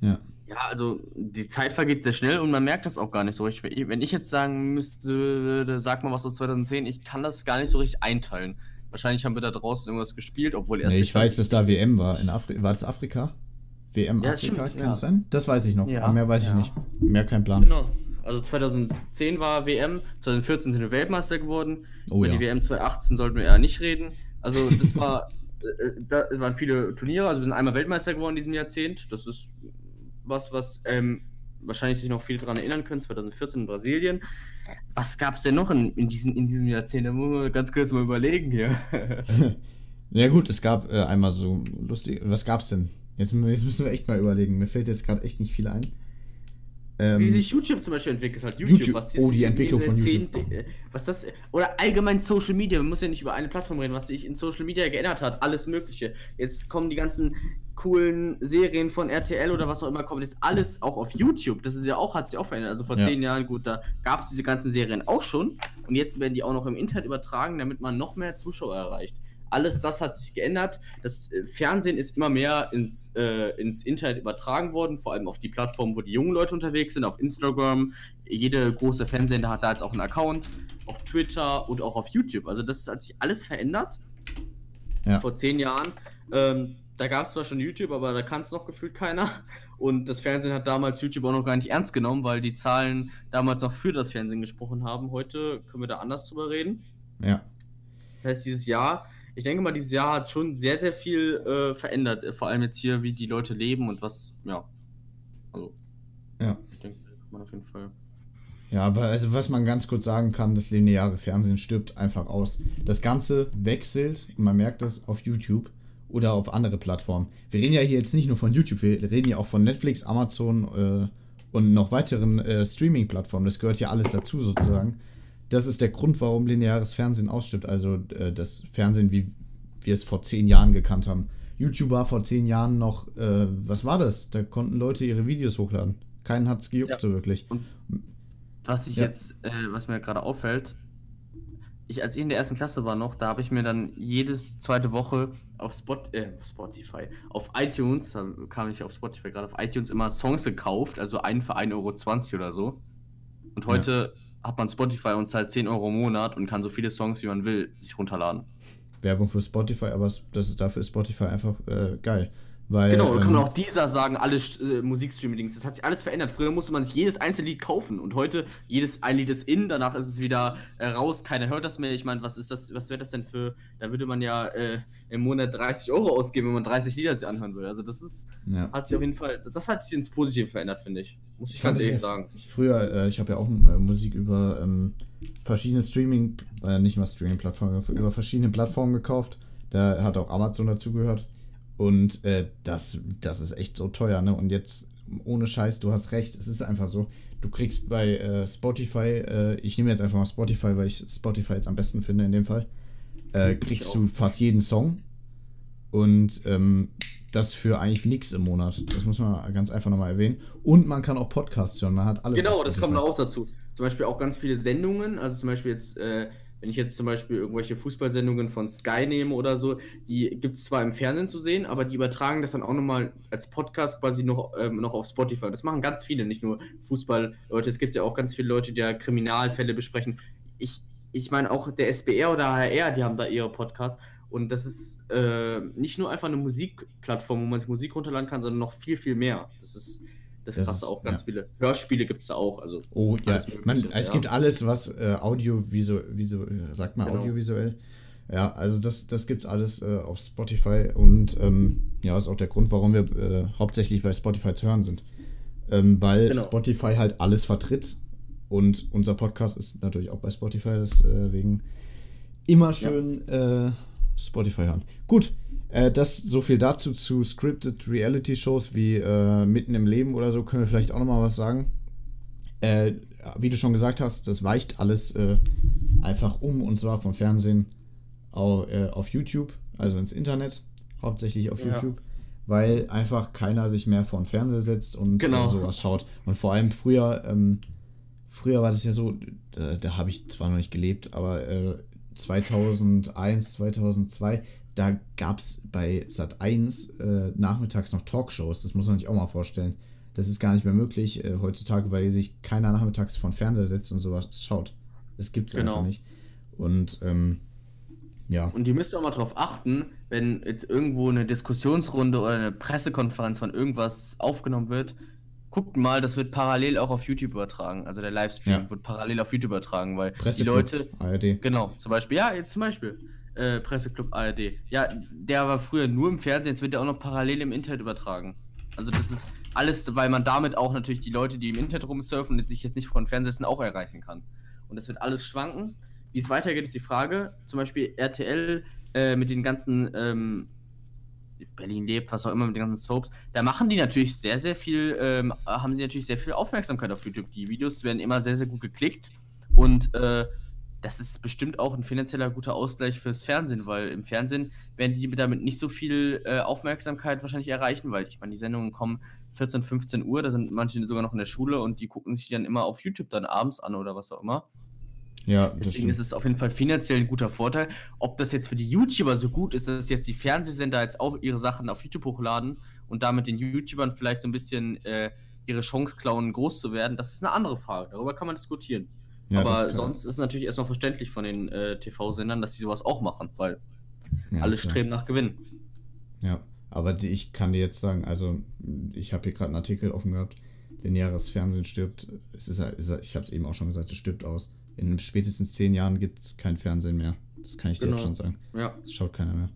ja. Ja, also die Zeit vergeht sehr schnell und man merkt das auch gar nicht so richtig. Wenn ich jetzt sagen müsste, sag mal was aus 2010, ich kann das gar nicht so richtig einteilen. Wahrscheinlich haben wir da draußen irgendwas gespielt, obwohl erst Nee, ich weiß, dass da WM war. In Afri war das Afrika? WM Ja, Afrika, stimmt, kann ja. das sein? Das weiß ich noch. Ja, mehr weiß ich nicht. Mehr kein Plan. Genau. Also 2010 war WM, 2014 sind wir Weltmeister geworden. Oh Über ja. die WM 2018 sollten wir eher nicht reden. Also das war, (laughs) äh, da waren viele Turniere. Also wir sind einmal Weltmeister geworden in diesem Jahrzehnt. Das ist was, was ähm, wahrscheinlich sich noch viele daran erinnern können. 2014 in Brasilien. Was gab es denn noch in, in, diesen, in diesem Jahrzehnt? Da muss man ganz kurz mal überlegen hier. (laughs) Ja gut, es gab äh, einmal so lustig. Was gab's denn? Jetzt, jetzt müssen wir echt mal überlegen. Mir fällt jetzt gerade echt nicht viel ein. Ähm, Wie sich YouTube zum Beispiel entwickelt hat. YouTube, was oh, die Entwicklung von YouTube. zehn- äh, was das, oder allgemein Social Media, man muss ja nicht über eine Plattform reden, was sich in Social Media geändert hat, alles Mögliche. Jetzt kommen die ganzen coolen Serien von RTL oder was auch immer, kommt jetzt alles auch auf YouTube. Das ist ja auch, hat sich auch verändert. Also vor Ja. zehn Jahren, gut, da gab es diese ganzen Serien auch schon und jetzt werden die auch noch im Internet übertragen, damit man noch mehr Zuschauer erreicht. Alles das hat sich geändert. Das äh, Fernsehen ist immer mehr ins, äh, ins Internet übertragen worden, vor allem auf die Plattformen, wo die jungen Leute unterwegs sind, auf Instagram. Jede große Fernsehsender hat da jetzt auch einen Account, auf Twitter und auch auf YouTube. Also das hat sich alles verändert. Ja. Vor zehn Jahren. Ähm, da gab es zwar schon YouTube, aber da kann es noch gefühlt keiner. Und das Fernsehen hat damals YouTube auch noch gar nicht ernst genommen, weil die Zahlen damals noch für das Fernsehen gesprochen haben. Heute können wir da anders drüber reden. ja. Das heißt, dieses Jahr, ich denke mal, dieses Jahr hat schon sehr, sehr viel äh, verändert. Äh, Vor allem jetzt hier, wie die Leute leben und was, ja. Also, Ja. ich denke, kann man auf jeden Fall. Ja, aber also was man ganz kurz sagen kann, das lineare Fernsehen stirbt einfach aus. Das Ganze wechselt, man merkt das auf YouTube oder auf andere Plattformen. Wir reden ja hier jetzt nicht nur von YouTube, wir reden ja auch von Netflix, Amazon äh, und noch weiteren äh, Streaming-Plattformen. Das gehört ja alles dazu sozusagen. Das ist der Grund, warum lineares Fernsehen ausstirbt. Also äh, das Fernsehen, wie wir es vor zehn Jahren gekannt haben. YouTube war vor zehn Jahren noch, äh, was war das? Da konnten Leute ihre Videos hochladen. Keinen hat es gejuckt Ja. so wirklich. Was ich Ja. jetzt, äh, was mir gerade auffällt, ich, als ich in der ersten Klasse war noch, da habe ich mir dann jedes zweite Woche auf Spot, äh, Spotify, auf iTunes, da kam ich auf Spotify gerade, auf iTunes immer Songs gekauft, also einen für 1,20 Euro oder so. Und heute ja. hat man Spotify und zahlt 10 Euro im Monat und kann so viele Songs, wie man will, sich runterladen. Werbung für Spotify, aber das ist dafür ist Spotify einfach äh, geil. Weil, genau, ähm, kann man auch dieser sagen, alle äh, Musikstreaming-Dings. Das hat sich alles verändert. Früher musste man sich jedes einzelne Lied kaufen und heute jedes ein Lied ist in, danach ist es wieder äh, raus, keiner hört das mehr. Ich meine, was ist das, was wäre das denn für, da würde man ja äh, im Monat 30 Euro ausgeben, wenn man 30 Lieder sich anhören würde. Also das ist, ja. hat sich auf jeden Fall, das hat sich ins Positive verändert, finde ich. Muss ich ganz ehrlich sagen. Früher, äh, ich habe ja auch äh, Musik über ähm, verschiedene Streaming, äh, nicht mal Streaming-Plattformen, über verschiedene Plattformen gekauft. Da hat auch Amazon dazugehört. Und äh, das, das ist echt so teuer, ne? Und jetzt, ohne Scheiß, du hast recht, es ist einfach so. Du kriegst bei äh, Spotify, äh, ich nehme jetzt einfach mal Spotify, weil ich Spotify jetzt am besten finde in dem Fall, äh, kriegst du fast jeden Song. Und ähm, das für eigentlich nichts im Monat. Das muss man ganz einfach nochmal erwähnen. Und man kann auch Podcasts hören, man hat alles. Genau, das kommt auch dazu. Zum Beispiel auch ganz viele Sendungen, also zum Beispiel jetzt äh, wenn ich jetzt zum Beispiel irgendwelche Fußballsendungen von Sky nehme oder so, die gibt es zwar im Fernsehen zu sehen, aber die übertragen das dann auch nochmal als Podcast quasi noch, ähm, noch auf Spotify. Das machen ganz viele, nicht nur Fußballleute. Es gibt ja auch ganz viele Leute, die ja Kriminalfälle besprechen. Ich, ich meine, auch der SBR oder HR, die haben da ihre Podcasts. Und das ist äh, nicht nur einfach eine Musikplattform, wo man sich Musik runterladen kann, sondern noch viel, viel mehr. Das ist das, das krass auch ganz ja. viele. Hörspiele gibt es da auch. Also oh ja, man, es ja. gibt alles, was äh, audiovisuell, visu, sagt man genau. audiovisuell. Ja, also das, das es alles äh, auf Spotify und ähm, ja, ist auch der Grund, warum wir äh, hauptsächlich bei Spotify zu hören sind. Ähm, weil genau. Spotify halt alles vertritt und unser Podcast ist natürlich auch bei Spotify, deswegen immer schön ja. Äh, Spotify hören. Gut, äh, das so viel dazu zu Scripted Reality Shows wie äh, Mitten im Leben oder so können wir vielleicht auch noch mal was sagen. Äh, wie du schon gesagt hast, das weicht alles äh, einfach um und zwar vom Fernsehen auf, äh, auf YouTube, also ins Internet, hauptsächlich auf ja. YouTube, weil einfach keiner sich mehr vor den Fernseher setzt und genau. sowas schaut. Und vor allem früher, ähm, früher war das ja so, da, da habe ich zwar noch nicht gelebt, aber 2001, 2002, da gab es bei Sat 1 äh, nachmittags noch Talkshows. Das muss man sich auch mal vorstellen. Das ist gar nicht mehr möglich äh, heutzutage, weil sich keiner nachmittags vor den Fernseher setzt und sowas schaut. Das gibt es genau. einfach nicht. Und ähm, ja. Und ihr müsst auch mal darauf achten, wenn jetzt irgendwo eine Diskussionsrunde oder eine Pressekonferenz von irgendwas aufgenommen wird, guckt mal, das wird parallel auch auf YouTube übertragen. Also der Livestream ja. wird parallel auf YouTube übertragen, weil die Leute. ARD. Genau, zum Beispiel, ja, jetzt zum Beispiel. Äh, Presseclub ARD. Ja, der war früher nur im Fernsehen, jetzt wird der auch noch parallel im Internet übertragen. Also das ist alles, weil man damit auch natürlich die Leute, die im Internet rumsurfen und sich jetzt nicht vor den Fernsehen auch erreichen kann. Und das wird alles schwanken. Wie es weitergeht, ist die Frage. Zum Beispiel RTL äh, mit den ganzen ähm, Berlin lebt, was auch immer mit den ganzen Soaps, da machen die natürlich sehr, sehr viel, ähm, haben sie natürlich sehr viel Aufmerksamkeit auf YouTube. Die Videos werden immer sehr, sehr gut geklickt und äh, das ist bestimmt auch ein finanzieller guter Ausgleich fürs Fernsehen, weil im Fernsehen werden die damit nicht so viel äh, Aufmerksamkeit wahrscheinlich erreichen, weil ich meine, die Sendungen kommen 14, 15 Uhr, da sind manche sogar noch in der Schule und die gucken sich dann immer auf YouTube dann abends an oder was auch immer. Ja, Deswegen ist es auf jeden Fall finanziell ein guter Vorteil. Ob das jetzt für die YouTuber so gut ist, dass jetzt die Fernsehsender jetzt auch ihre Sachen auf YouTube hochladen und damit den YouTubern vielleicht so ein bisschen äh, ihre Chance klauen, groß zu werden, das ist eine andere Frage. Darüber kann man diskutieren. Ja, Aber sonst ist es natürlich erstmal verständlich von den äh, TV-Sendern, dass sie sowas auch machen, weil ja, alle klar. streben nach Gewinn. Ja, aber die, ich kann dir jetzt sagen, also ich habe hier gerade einen Artikel offen gehabt, lineares Fernsehen stirbt, es ist, ist ich habe es eben auch schon gesagt, es stirbt aus. In spätestens zehn Jahren gibt es kein Fernsehen mehr. Das kann ich dir genau. jetzt schon sagen. Ja. Das schaut keiner mehr.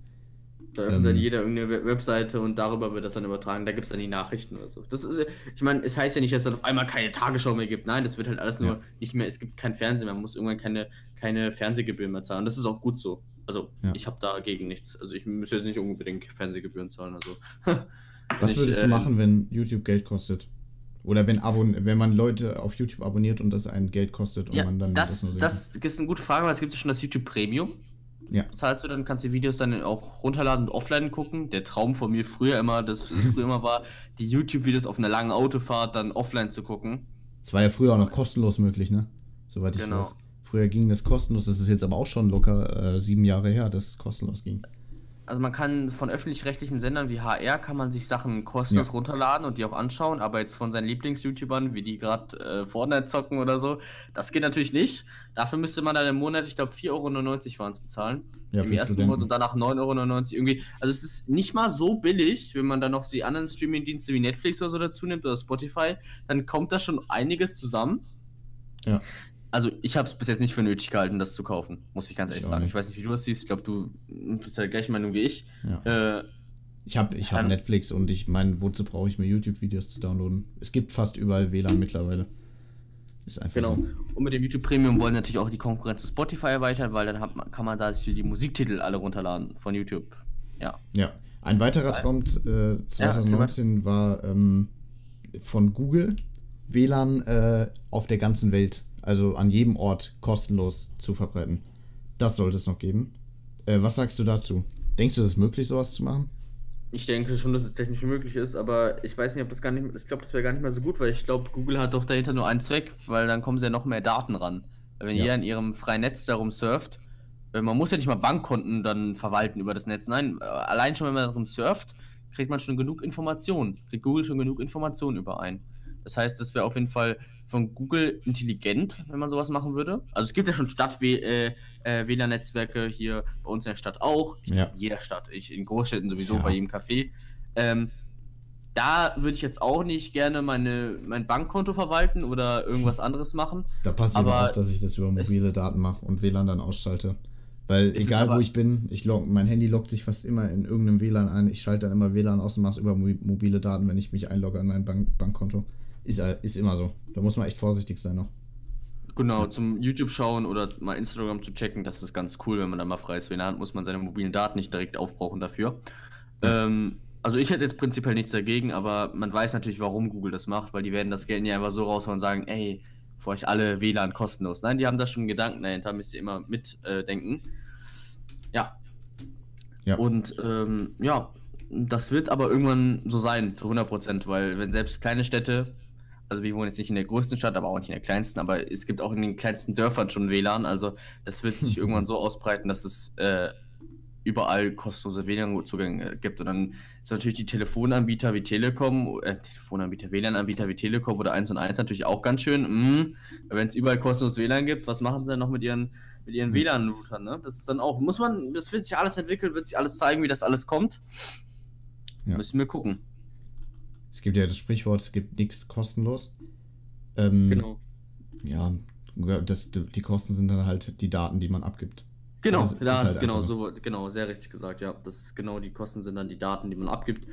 Da öffnet ähm, dann jeder irgendeine Webseite und darüber wird das dann übertragen. Da gibt es dann die Nachrichten oder so. Das ist, ich meine, es heißt ja nicht, dass es dann auf einmal keine Tagesschau mehr gibt. Nein, das wird halt alles nur ja. nicht mehr. Es gibt kein Fernsehen, man muss irgendwann keine, keine Fernsehgebühren mehr zahlen. Das ist auch gut so. Also, ja. ich habe dagegen nichts. Also, ich müsste jetzt nicht unbedingt Fernsehgebühren zahlen. Also, (laughs) Was würdest ich, du äh, machen, wenn YouTube Geld kostet? Oder wenn, Abon wenn man Leute auf YouTube abonniert und das ein Geld kostet und ja, man dann das, das nur sehen Das ist eine gute Frage, weil es gibt ja schon das YouTube Premium. Ja. Zahlst du dann, kannst die Videos dann auch runterladen und offline gucken. Der Traum von mir früher immer, das früher immer war, die YouTube-Videos auf einer langen Autofahrt dann offline zu gucken. Das war ja früher auch noch kostenlos möglich, ne? Soweit ich genau. weiß. Früher ging das kostenlos, das ist jetzt aber auch schon locker äh, sieben Jahre her, dass es kostenlos ging. Also man kann von öffentlich-rechtlichen Sendern wie HR kann man sich Sachen kostenlos Ja. runterladen und die auch anschauen, aber jetzt von seinen Lieblings-YouTubern, wie die gerade äh, Fortnite zocken oder so, das geht natürlich nicht. Dafür müsste man dann im Monat, ich glaube 4,99 Euro waren es bezahlen. Ja, Im ersten. Monat und danach 9,99 Euro irgendwie. Also es ist nicht mal so billig, wenn man dann noch die anderen Streaming-Dienste wie Netflix oder so dazu nimmt oder Spotify, dann kommt da schon einiges zusammen. Ja. Also ich habe es bis jetzt nicht für nötig gehalten, das zu kaufen, muss ich ganz Ich ehrlich auch sagen. Ich weiß nicht, wie du das siehst. Ich glaube, du bist ja der gleichen Meinung wie ich. Ja. Äh, Ich habe ich hab Ähm, Netflix und ich meine, wozu brauche ich mir YouTube-Videos zu downloaden? Es gibt fast überall WLAN mittlerweile. Ist einfach genau. so. Und mit dem YouTube Premium wollen natürlich auch die Konkurrenz zu Spotify erweitern, weil dann hat man, kann man da sich die Musiktitel alle runterladen von YouTube. Ja. Ja. Ein weiterer. Traum äh, 2019 war ähm, von Google WLAN äh, auf der ganzen Welt, also an jedem Ort kostenlos zu verbreiten. Das sollte es noch geben. Äh, was sagst du dazu? Denkst du, es ist möglich, sowas zu machen? Ich denke schon, dass es technisch möglich ist, aber ich weiß nicht, ob das gar nicht, ich glaube, das wäre gar nicht mehr so gut, weil ich glaube, Google hat doch dahinter nur einen Zweck, weil dann kommen sie ja noch mehr Daten ran. Weil wenn Ja. jeder in ihrem freien Netz darum surft, äh, man muss ja nicht mal Bankkonten dann verwalten über das Netz. Nein, äh, allein schon, wenn man darum surft, kriegt man schon genug Informationen, kriegt Google schon genug Informationen über einen. Das heißt, das wäre auf jeden Fall von Google intelligent, wenn man sowas machen würde. Also es gibt ja schon Stadt-WLAN-Netzwerke hier bei uns in der Stadt auch. Ich Ja. in jeder Stadt, ich in Großstädten sowieso, Ja. bei jedem Café. Ähm, da würde ich jetzt auch nicht gerne meine, mein Bankkonto verwalten oder irgendwas anderes machen. Da passiert Aber auch, dass ich das über mobile Daten mache und WLAN dann ausschalte. Weil egal wo ich bin, ich log, mein Handy loggt sich fast immer in irgendeinem WLAN ein. Ich schalte dann immer WLAN aus und mache es über mo- mobile Daten, wenn ich mich einlogge an mein Bank Bankkonto. Ist, äh, ist immer so. Da muss man echt vorsichtig sein noch. Genau, zum YouTube schauen oder mal Instagram zu checken, das ist ganz cool, wenn man da mal freies WLAN hat, muss man seine mobilen Daten nicht direkt aufbrauchen dafür. Ähm, also ich hätte jetzt prinzipiell nichts dagegen, aber man weiß natürlich, warum Google das macht, weil die werden das Geld nicht einfach so raushauen und sagen, ey, für euch alle WLAN kostenlos. Nein, die haben da schon Gedanken dahinter, müsst ihr immer mitdenken. ja. Ja. Und ähm, ja, das wird aber irgendwann so sein, zu 100%, weil wenn selbst kleine Städte, also wir wohnen jetzt nicht in der größten Stadt, aber auch nicht in der kleinsten, aber es gibt auch in den kleinsten Dörfern schon WLAN, also das wird sich (laughs) irgendwann so ausbreiten, dass es äh, überall kostenlose WLAN-Zugänge gibt. Und dann ist natürlich die Telefonanbieter wie Telekom, äh, Telefonanbieter, WLAN-Anbieter wie Telekom oder 1 und 1 natürlich auch ganz schön. Mm, wenn es überall kostenlos WLAN gibt, was machen sie dann noch mit ihren, mit ihren Hm. WLAN-Routern? Ne? Das ist dann auch, muss man, das wird sich alles entwickeln, wird sich alles zeigen, wie das alles kommt. Ja. Müssen wir gucken. Es gibt ja das Sprichwort, es gibt nichts kostenlos. Ähm, Genau. Ja, das, die Kosten sind dann halt die Daten, die man abgibt. Genau, Das ist- da ist halt genau so, genau, sehr richtig gesagt, ja. Das ist genau, die Kosten sind dann die Daten, die man abgibt.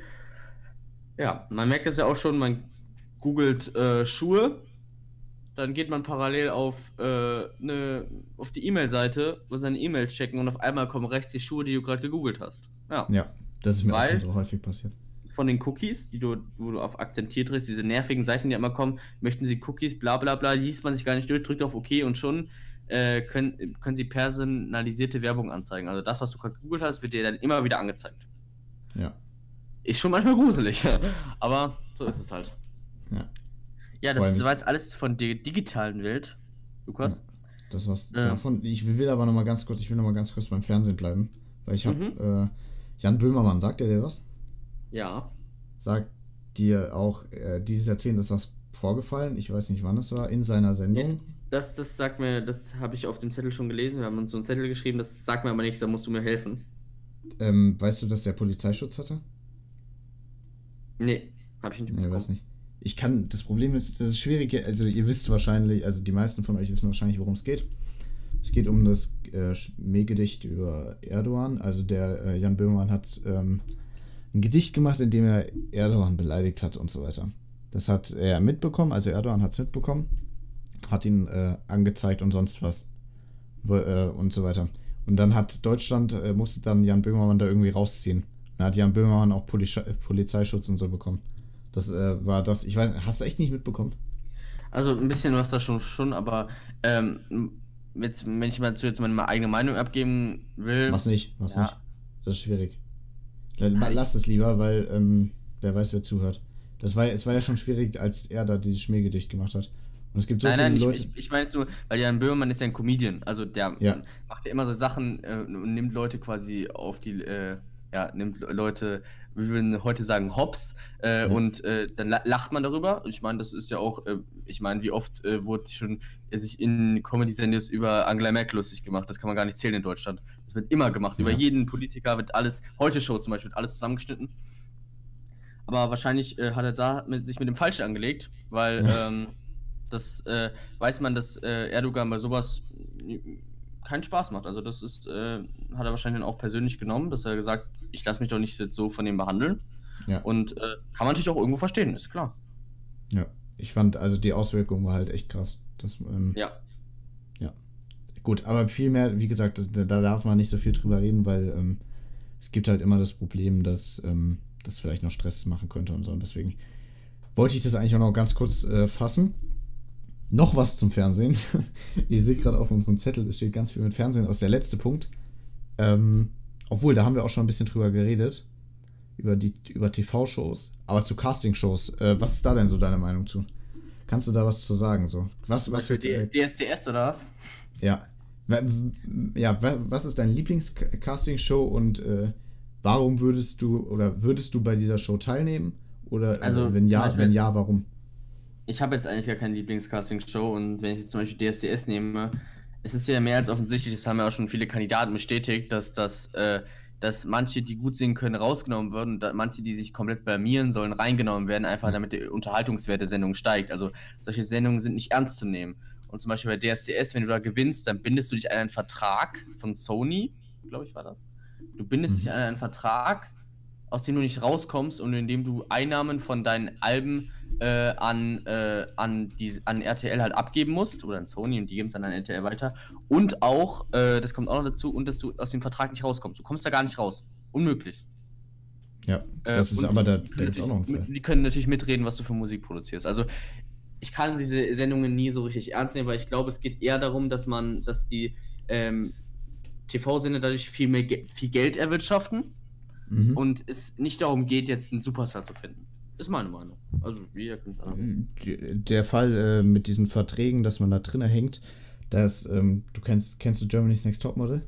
Ja, man merkt das ja auch schon, man googelt äh, Schuhe, dann geht man parallel auf, äh, ne, auf die E-Mail-Seite, wo seine E-Mails checken und auf einmal kommen rechts die Schuhe, die du gerade gegoogelt hast. Ja. Ja, das ist mir Weil- auch schon so häufig passiert. Von den Cookies, die du, wo du auf akzeptiert drückst, diese nervigen Seiten, die immer kommen, möchten sie Cookies, bla bla bla, liest man sich gar nicht durch, drückt auf OK und schon äh, können, können sie personalisierte Werbung anzeigen. Also das, was du gerade gegoogelt hast, wird dir dann immer wieder angezeigt. Ja. Ist schon manchmal gruselig, aber so ist es halt. Ja. Ja, Vor das war jetzt alles von der digitalen Welt. Lukas? Das war's Ja. davon. Ich will aber noch mal ganz kurz, ich will noch mal ganz kurz beim Fernsehen bleiben, weil ich habe Mhm. äh, Jan Böhmermann, sagt er dir was? Ja. Sagt dir auch äh, dieses Jahrzehnt ist was vorgefallen? Ich weiß nicht, wann es war in seiner Sendung. Das, das sagt mir, das habe ich auf dem Zettel schon gelesen. Wir haben uns so einen Zettel geschrieben, das sagt mir aber nichts, da musst du mir helfen. Ähm, weißt du, dass der Polizeischutz hatte? Nee, habe ich nicht Nee, weiß nicht. Ich kann, das Problem ist, das ist schwierig, also ihr wisst wahrscheinlich, also die meisten von euch wissen wahrscheinlich, worum es geht. Es geht um das äh, Schmähgedicht über Erdogan. Also der äh, Jan Böhmermann hat ähm, ein Gedicht gemacht, in dem er Erdogan beleidigt hat und so weiter. Das hat er mitbekommen, also Erdogan hat es mitbekommen, hat ihn äh, angezeigt und sonst was. Äh, und so weiter. Und dann hat Deutschland, äh, musste dann Jan Böhmermann da irgendwie rausziehen. Dann hat Jan Böhmermann auch Polisch Polizeischutz und so bekommen. Das äh, war das, ich weiß, hast du echt nicht mitbekommen? Also ein bisschen was da schon, schon aber ähm, jetzt, wenn ich mal zu jetzt meine eigene Meinung abgeben will. Was nicht, was Ja. nicht. Das ist schwierig. Ich- Lass es lieber, weil ähm, wer weiß, wer zuhört. Das war, es war ja schon schwierig, als er da dieses Schmähgedicht gemacht hat. Und es gibt so nein, viele nein, Leute. ich, ich, ich meine so, weil Jan Böhmermann ist ja ein Comedian, also der Ja. macht ja immer so Sachen äh, und nimmt Leute quasi auf die, äh, ja, nimmt Leute, wir würden heute sagen, Hops, äh, Ja. und äh, dann la- lacht man darüber. Ich meine, das ist ja auch, äh, ich meine, wie oft äh, wurde schon äh, sich in Comedy-Senders über Angela Merkel lustig gemacht, das kann man gar nicht zählen in Deutschland. Das wird immer gemacht, über Ja. jeden Politiker wird alles, heute Show zum Beispiel, wird alles zusammengeschnitten. Aber wahrscheinlich äh, hat er da mit, sich mit dem Falschen angelegt, weil Ja. ähm, das äh, weiß man, dass Erdogan bei sowas keinen Spaß macht. Also das ist, äh, hat er wahrscheinlich dann auch persönlich genommen, dass er gesagt, ich lasse mich doch nicht jetzt so von dem behandeln. Ja. Und äh, kann man natürlich auch irgendwo verstehen, ist klar. Ja, ich fand, also die Auswirkung war halt echt krass. Das, ähm, Ja. Gut, aber viel mehr, wie gesagt, das, da da darf man nicht so viel drüber reden, weil ähm, es gibt halt immer das Problem, dass ähm, das vielleicht noch Stress machen könnte und so. Und deswegen wollte ich das eigentlich auch noch ganz kurz äh, fassen. Noch was zum Fernsehen. (laughs) ich sehe gerade auf unserem Zettel, es steht ganz viel mit Fernsehen aus. Der letzte Punkt. Ähm, obwohl, da haben wir auch schon ein bisschen drüber geredet. Über, die, über TV-Shows. Aber zu Casting-Shows. Äh, was ist da denn so deine Meinung zu? Kannst du da was zu sagen? So? Was, was wird. Äh, DSDS oder was? ja. Ja, wa- was ist deine Lieblings-Casting-Show und äh, warum würdest du oder würdest du bei dieser Show teilnehmen? Oder äh, Also, wenn zum ja, wenn ja, warum? Ich habe jetzt eigentlich gar keine Lieblingscasting-Show und wenn ich jetzt zum Beispiel DSDS nehme, es ist ja mehr als offensichtlich, das haben ja auch schon viele Kandidaten bestätigt, dass das, äh, dass manche, die gut singen können, rausgenommen werden und manche, die sich komplett blamieren sollen, reingenommen werden, einfach damit der Unterhaltungswert der Sendung steigt. Also solche Sendungen sind nicht ernst zu nehmen. Und zum Beispiel bei DSDS, wenn du da gewinnst, dann bindest du dich an einen Vertrag von Sony, glaube ich, war das. Du bindest Mhm. dich an einen Vertrag, aus dem du nicht rauskommst und in dem du Einnahmen von deinen Alben äh, an, äh, an, die, an RTL halt abgeben musst oder an Sony und die geben es dann an RTL weiter. Und auch, äh, das kommt auch noch dazu, und dass du aus dem Vertrag nicht rauskommst. Du kommst da gar nicht raus. Unmöglich. Ja, Äh, das ist aber da, da gibt es auch noch einen Fall. Die können natürlich mitreden, was du für Musik produzierst. Also ich kann diese Sendungen nie so richtig ernst nehmen, weil ich glaube, es geht eher darum, dass man, dass die ähm, TV-Sender dadurch viel mehr viel Geld erwirtschaften Mhm. und es nicht darum geht, jetzt einen Superstar zu finden. Ist meine Meinung. Also jeder kann es sagen. Der Fall äh, mit diesen Verträgen, dass man da drinnen hängt, dass, ähm, du kennst, kennst du Germany's Next Topmodel?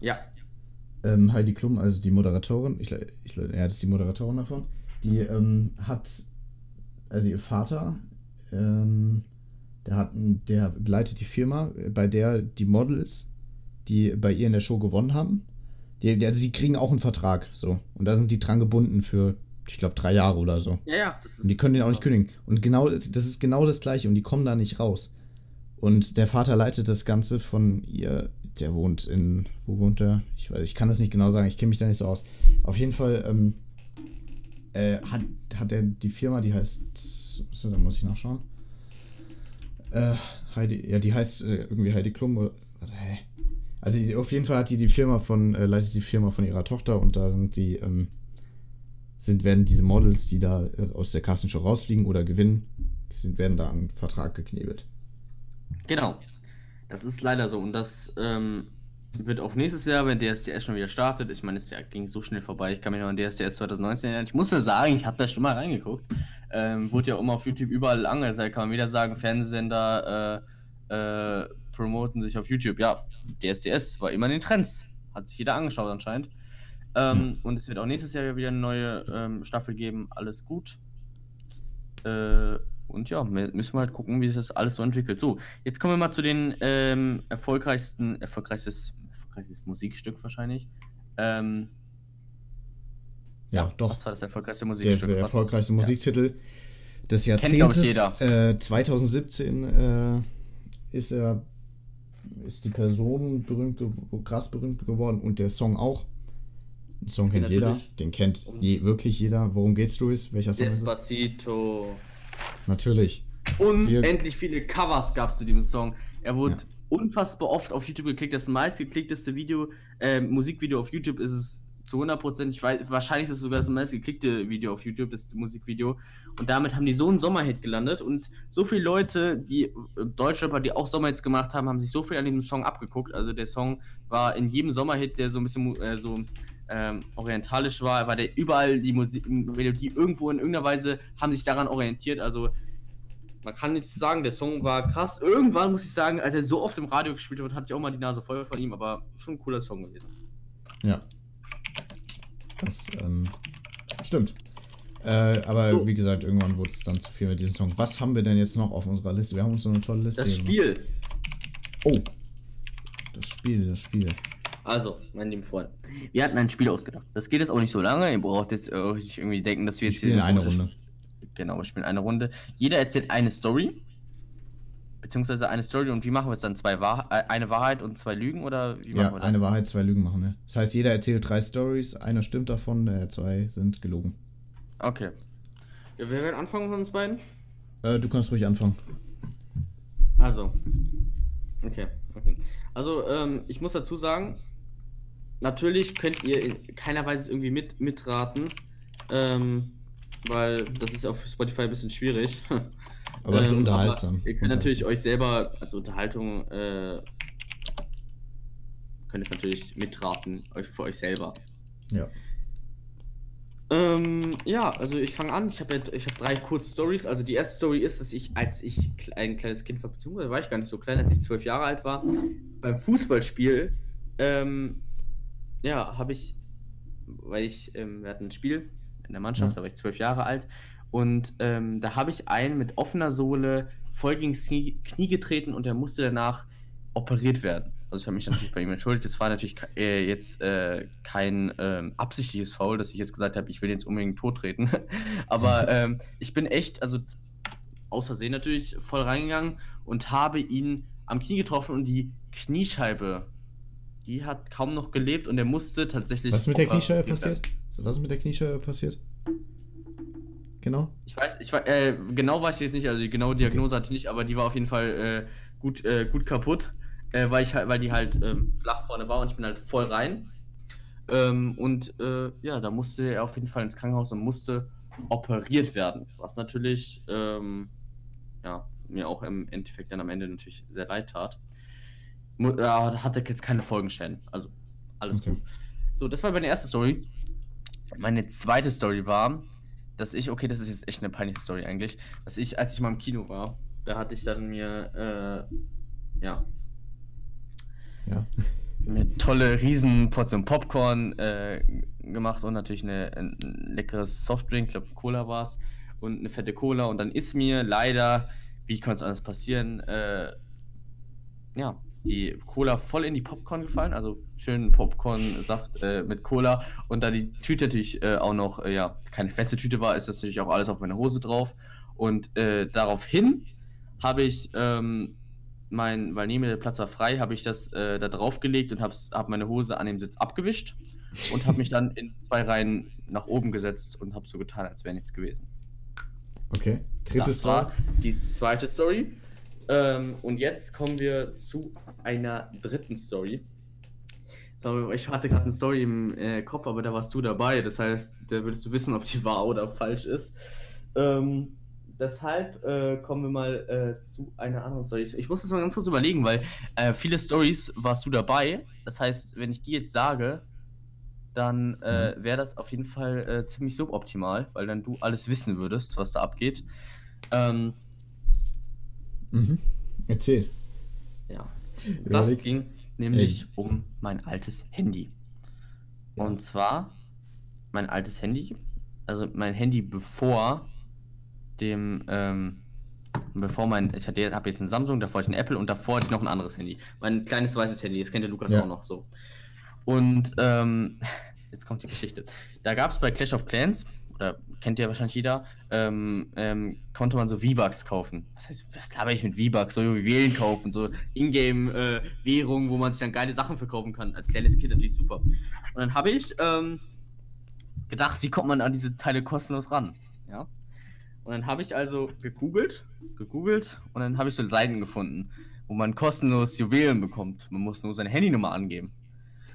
Ja. ähm, Heidi Klum, also die Moderatorin, ich, ich, ja, das ist die Moderatorin davon, die ähm, hat, also ihr Vater, ähm, der hat, der leitet die Firma, äh, bei der die Models, die bei ihr in der Show gewonnen haben, die, also die kriegen auch einen Vertrag, so, und da sind die dran gebunden für, ich glaube, drei Jahre oder so. Ja, ja. Und die können den auch nicht kündigen. Und genau, das ist genau das Gleiche und die kommen da nicht raus. Und der Vater leitet das Ganze von ihr, der wohnt in, wo wohnt er? Ich weiß, ich kann das nicht genau sagen, ich kenne mich da nicht so aus. Auf jeden Fall ähm, äh, hat, hat er die Firma, die heißt, so, da muss ich nachschauen. Äh, Heidi, ja, die heißt äh, irgendwie Heidi Klum. Oder, warte, hä? Also die, auf jeden Fall hat die die Firma von, äh, leitet die Firma von ihrer Tochter und da sind die, ähm, sind, werden diese Models, die da äh, aus der Castingshow rausfliegen oder gewinnen, sind, werden da an Vertrag geknebelt. Genau. Das ist leider so. Und das ähm, wird auch nächstes Jahr, wenn DSDS schon wieder startet. Ich meine, es ging so schnell vorbei. Ich kann mich noch an DSDS 2019 erinnern. Ich muss nur sagen, ich habe da schon mal reingeguckt. Ähm, wurde ja immer auf YouTube überall angezeigt. Kann man wieder sagen, Fernsehsender äh, äh, promoten sich auf YouTube. Ja, DSDS war immer in den Trends. Hat sich jeder angeschaut anscheinend. Ähm, Und es wird auch nächstes Jahr wieder eine neue ähm, Staffel geben. Alles gut. Äh, und ja, mü- müssen wir halt gucken, wie sich das alles so entwickelt. So, jetzt kommen wir mal zu den ähm, erfolgreichsten, erfolgreichstes, erfolgreichstes Musikstück wahrscheinlich. Ähm, Ja, doch. Was war das erfolgreichste Musikstück? der Was- erfolgreichste ja. Musiktitel des glaub ich, Jahrzehntes. jeder. Äh, 2017 äh, ist er ist die Person berühmt, krass berühmt geworden und der Song auch. Den Song kennt jeder, den kennt je, wirklich jeder. Worum geht's, Luis? Welcher Song ist es? Despacito. Natürlich. Unendlich viele Covers gab es zu diesem Song. Er wurde Ja. unfassbar oft auf YouTube geklickt. Das meistgeklickteste Video, äh, Musikvideo auf YouTube ist es zu 100%. Ich weiß, wahrscheinlich ist es sogar das meistgeklickte Video auf YouTube, das Musikvideo. Und damit haben die so einen Sommerhit gelandet. Und so viele Leute, die äh, Deutschrapper, die auch Sommerhits gemacht haben, haben sich so viel an diesem Song abgeguckt. Also der Song war in jedem Sommerhit, der so ein bisschen äh, so ähm, orientalisch war, war der überall die Musik, Melodie irgendwo in irgendeiner Weise haben sich daran orientiert. Also man kann nicht sagen, der Song war krass. Irgendwann muss ich sagen, als er so oft im Radio gespielt wird, hatte ich auch mal die Nase voll von ihm, aber schon ein cooler Song gewesen. Ja. Das ähm, stimmt. Äh, aber so. wie gesagt, irgendwann wurde es dann zu viel mit diesem Song. Was haben wir denn jetzt noch auf unserer Liste? Wir haben uns so eine tolle Liste. Das Spiel. Oh. Das Spiel, das Spiel. Also, mein lieben Freund, wir hatten ein Spiel ausgedacht. Das geht jetzt auch nicht so lange. Ihr braucht jetzt nicht irgendwie denken, dass wir jetzt wir spielen eine Runde. Genau, wir spielen eine Runde. Jeder erzählt eine Story. Beziehungsweise eine Story und wie machen wir es dann? Zwei Wahr äh, eine Wahrheit und zwei Lügen oder wie ja, machen wir das? Eine Wahrheit, zwei Lügen machen wir. Das heißt, jeder erzählt drei Stories, einer stimmt davon, der zwei sind gelogen. Okay. Ja, wer wird anfangen von uns beiden? Äh, du kannst ruhig anfangen. Also. Okay, okay. Also, ähm, ich muss dazu sagen, natürlich könnt ihr in keiner Weise irgendwie mit, mitraten. Ähm, weil das ist auf Spotify ein bisschen schwierig. (laughs) Aber es ist ähm, unterhaltsam. Ihr könnt natürlich euch selber als Unterhaltung äh, könnt es natürlich mitraten, euch für euch selber. Ja. Ähm, ja, also ich fange an. Ich habe ich hab drei kurze Stories. Also die erste Story ist, dass ich, als ich ein kleines Kind war, beziehungsweise war ich gar nicht so klein, als ich zwölf Jahre alt war, beim Fußballspiel, ähm, ja, habe ich, weil ich, ähm, wir hatten ein Spiel in der Mannschaft, ja. da war ich zwölf Jahre alt, und ähm, da habe ich einen mit offener Sohle voll gegen das Knie, Knie getreten und der musste danach operiert werden. Also ich habe mich natürlich bei ihm entschuldigt. Das war natürlich äh, jetzt äh, kein ähm, absichtliches Foul, dass ich jetzt gesagt habe, ich will jetzt unbedingt tot treten. (laughs) Aber ähm, ich bin echt, also außersehen natürlich, voll reingegangen und habe ihn am Knie getroffen und die Kniescheibe, die hat kaum noch gelebt und er musste tatsächlich. Was ist mit der Kniescheibe passiert? Was ist mit der Kniescheibe passiert? Genau. Ich weiß, ich weiß, äh, genau weiß ich jetzt nicht, also die genaue Diagnose okay. hatte ich nicht, aber die war auf jeden Fall äh, gut, äh, gut kaputt äh, weil, ich halt, weil die halt ähm, flach vorne war und ich bin halt voll rein. Ähm, und äh, ja, da musste er auf jeden Fall ins Krankenhaus und musste operiert werden. Was natürlich ähm, ja, mir auch im Endeffekt dann am Ende natürlich sehr leid tat. Mu ja, hatte jetzt keine Folgenschäden. Also alles okay. gut. So, das war meine erste Story. Meine zweite Story war, dass ich, okay, das ist jetzt echt eine peinliche Story eigentlich, dass ich, als ich mal im Kino war, da hatte ich dann mir, äh, ja, ja. Eine tolle Riesenportion Popcorn äh, gemacht und natürlich eine, ein leckeres Softdrink, ich glaube Cola war es, und eine fette Cola. Und dann ist mir leider, wie konnte es anders passieren, äh, ja, die Cola voll in die Popcorn gefallen, also schön Popcorn-Saft äh, mit Cola. Und da die Tüte natürlich äh, auch noch, äh, ja, keine feste Tüte war, ist das natürlich auch alles auf meine Hose drauf. Und äh, daraufhin habe ich ähm, mein, weil neben mir der Platz war frei, habe ich das äh, da draufgelegt und habe hab meine Hose an dem Sitz abgewischt und habe mich dann in zwei Reihen nach oben gesetzt und habe so getan, als wäre nichts gewesen. Okay, dritte das Story. War die zweite Story. Ähm, und jetzt kommen wir zu einer dritten Story. Ich hatte gerade eine Story im äh, Kopf, aber da warst du dabei. Das heißt, da würdest du wissen, ob die wahr oder falsch ist. Ähm, deshalb äh, kommen wir mal äh, zu einer anderen Story. Ich muss das mal ganz kurz überlegen, weil äh, viele Stories warst du dabei. Das heißt, wenn ich die jetzt sage, dann äh, mhm. wäre das auf jeden Fall äh, ziemlich suboptimal, weil dann du alles wissen würdest, was da abgeht. Ähm, mhm. Erzähl. Ja. Das ging nämlich Ey. um mein altes Handy. Und zwar mein altes Handy, also mein Handy bevor dem, ähm, bevor mein, ich hatte, habe jetzt ein Samsung, davor hatte ich ein Apple und davor hatte ich noch ein anderes Handy. Mein kleines weißes Handy, das kennt der Lukas ja. auch noch so. Und ähm, (laughs) jetzt kommt die Geschichte. Da gab es bei Clash of Clans, oder kennt ja wahrscheinlich jeder, ähm, ähm, konnte man so V-Bucks kaufen. Was heißt, was laber ich mit V-Bucks? So Juwelen kaufen, so Ingame-Währungen, äh, wo man sich dann geile Sachen verkaufen kann. Als kleines Kind natürlich super. Und dann habe ich ähm, gedacht, wie kommt man an diese Teile kostenlos ran? Ja. Und dann habe ich also gegoogelt, gegoogelt und dann habe ich so Seiten gefunden, wo man kostenlos Juwelen bekommt. Man muss nur seine Handynummer angeben.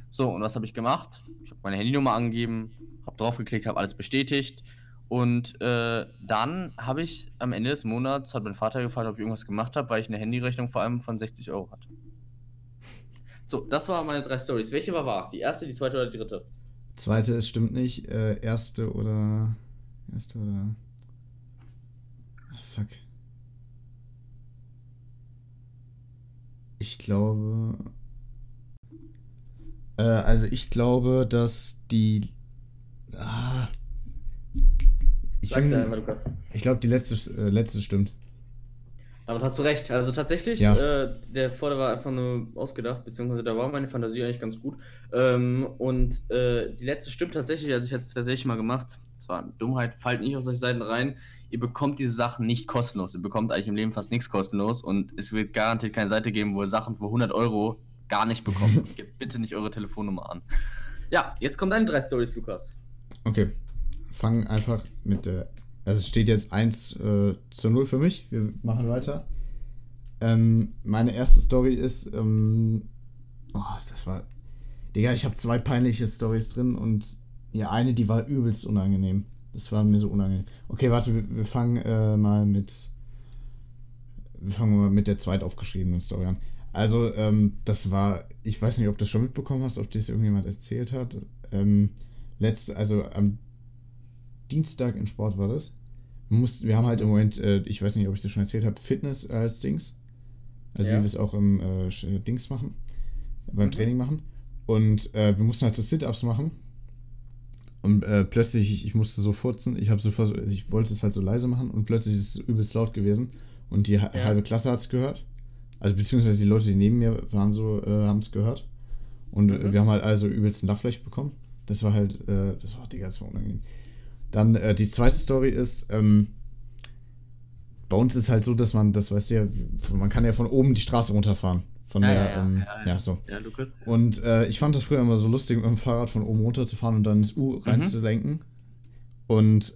So, und was habe ich gemacht? Ich habe meine Handynummer angegeben, habe draufgeklickt, habe alles bestätigt. Und äh, dann habe ich am Ende des Monats, hat mein Vater gefragt, ob ich irgendwas gemacht habe, weil ich eine Handyrechnung vor allem von 60 Euro hatte. So, das waren meine drei Stories. Welche war wahr? Die erste, die zweite oder die dritte? Zweite, es stimmt nicht. Äh, erste oder. Erste oder. fuck. Ich glaube. Äh, also ich glaube, dass die. Ah, ich Sag's bin- ja einmal, Lukas. ich glaube, die letzte, äh, letzte stimmt. Damit hast du recht. Also tatsächlich, Ja. äh, der Vorder war einfach nur ausgedacht, beziehungsweise da war meine Fantasie eigentlich ganz gut. Ähm, und äh, die letzte stimmt tatsächlich, also ich hatte es tatsächlich mal gemacht. Das war eine Dummheit, fallt nicht auf solche Seiten rein. Ihr bekommt diese Sachen nicht kostenlos. Ihr bekommt eigentlich im Leben fast nichts kostenlos und es wird garantiert keine Seite geben, wo ihr Sachen für 100 Euro gar nicht bekommt. (laughs) Gebt bitte nicht eure Telefonnummer an. Ja, jetzt kommen deine drei Stories, Lukas. Okay. Fangen einfach mit der. Also es steht jetzt 1 äh, zu 0 für mich. Wir machen weiter. Ähm, meine erste Story ist. Ähm, oh, das war. Digga, ich habe zwei peinliche Stories drin und ja, eine, die war übelst unangenehm. Das war mir so unangenehm. Okay, warte, wir, wir fangen äh, mal mit. Wir fangen mal mit der zweit aufgeschriebenen Story an. Also, ähm, das war. Ich weiß nicht, ob du das schon mitbekommen hast, ob dir das irgendjemand erzählt hat. Ähm, letzte, also am Dienstag in Sport war das. Wir, mussten, wir haben halt im Moment, äh, ich weiß nicht, ob ich das schon erzählt habe, Fitness als Dings. Also Ja. wie wir es auch im äh, Sch- Dings machen, beim Mhm. Training machen. Und äh, wir mussten halt so Sit-Ups machen. Und äh, plötzlich, ich, ich musste so furzen, ich habe so vers- also ich wollte es halt so leise machen und plötzlich ist es übelst laut gewesen. Und die Ja. halbe Klasse hat es gehört. Also beziehungsweise die Leute, die neben mir waren, so, äh, haben es gehört. Und äh, Mhm. wir haben halt also übelst ein Lachfleisch bekommen. Das war halt, äh, das war, Digga, das war unangenehm. Dann äh, die zweite Story ist, ähm, bei uns ist halt so, dass man, das weißt du ja, man kann ja von oben die Straße runterfahren. Von Ja, der, ja, ja, ähm, ja, ja, ja. so. Ja, Lukas. Und äh, ich fand das früher immer so lustig, mit dem Fahrrad von oben runter zu fahren und dann ins U reinzulenken. Und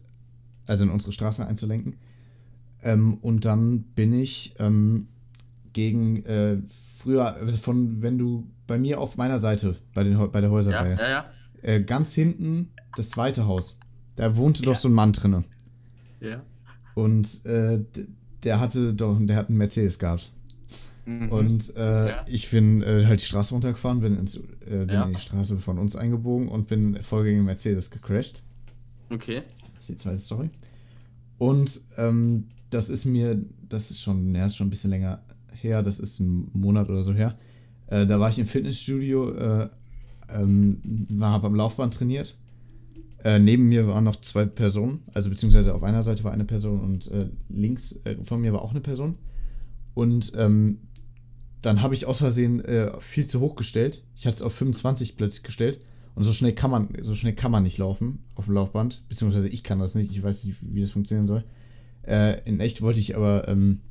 also in unsere Straße einzulenken. Ähm, und dann bin ich ähm, gegen äh, früher, also von wenn du bei mir auf meiner Seite, bei, den, bei der Ja, Häuserreihe, ja, ja. Äh, ganz hinten das zweite Haus, da wohnte doch Ja. so ein Mann drinne. ja. Und äh, der hatte doch, der hat einen Mercedes gehabt. Mhm. Und äh, Ja. ich bin äh, halt die Straße runtergefahren, bin, ins, äh, bin Ja. in die Straße von uns eingebogen und bin voll gegen den Mercedes gecrashed. Okay. Das ist die zweite Story. Und ähm, das ist mir, das ist schon, ja, ist schon ein bisschen länger her, das ist ein Monat oder so her. Äh, da war ich im Fitnessstudio, ähm, war beim Laufband trainiert. Äh, neben mir waren noch zwei Personen, also beziehungsweise auf einer Seite war eine Person und äh, links äh, von mir war auch eine Person. Und ähm, dann habe ich aus Versehen äh, viel zu hoch gestellt. Ich hatte es auf 25 plötzlich gestellt. Und so schnell kann man, so schnell kann man nicht laufen auf dem Laufband. Beziehungsweise ich kann das nicht. Ich weiß nicht, wie das funktionieren soll. Äh, in echt wollte ich aber, ähm,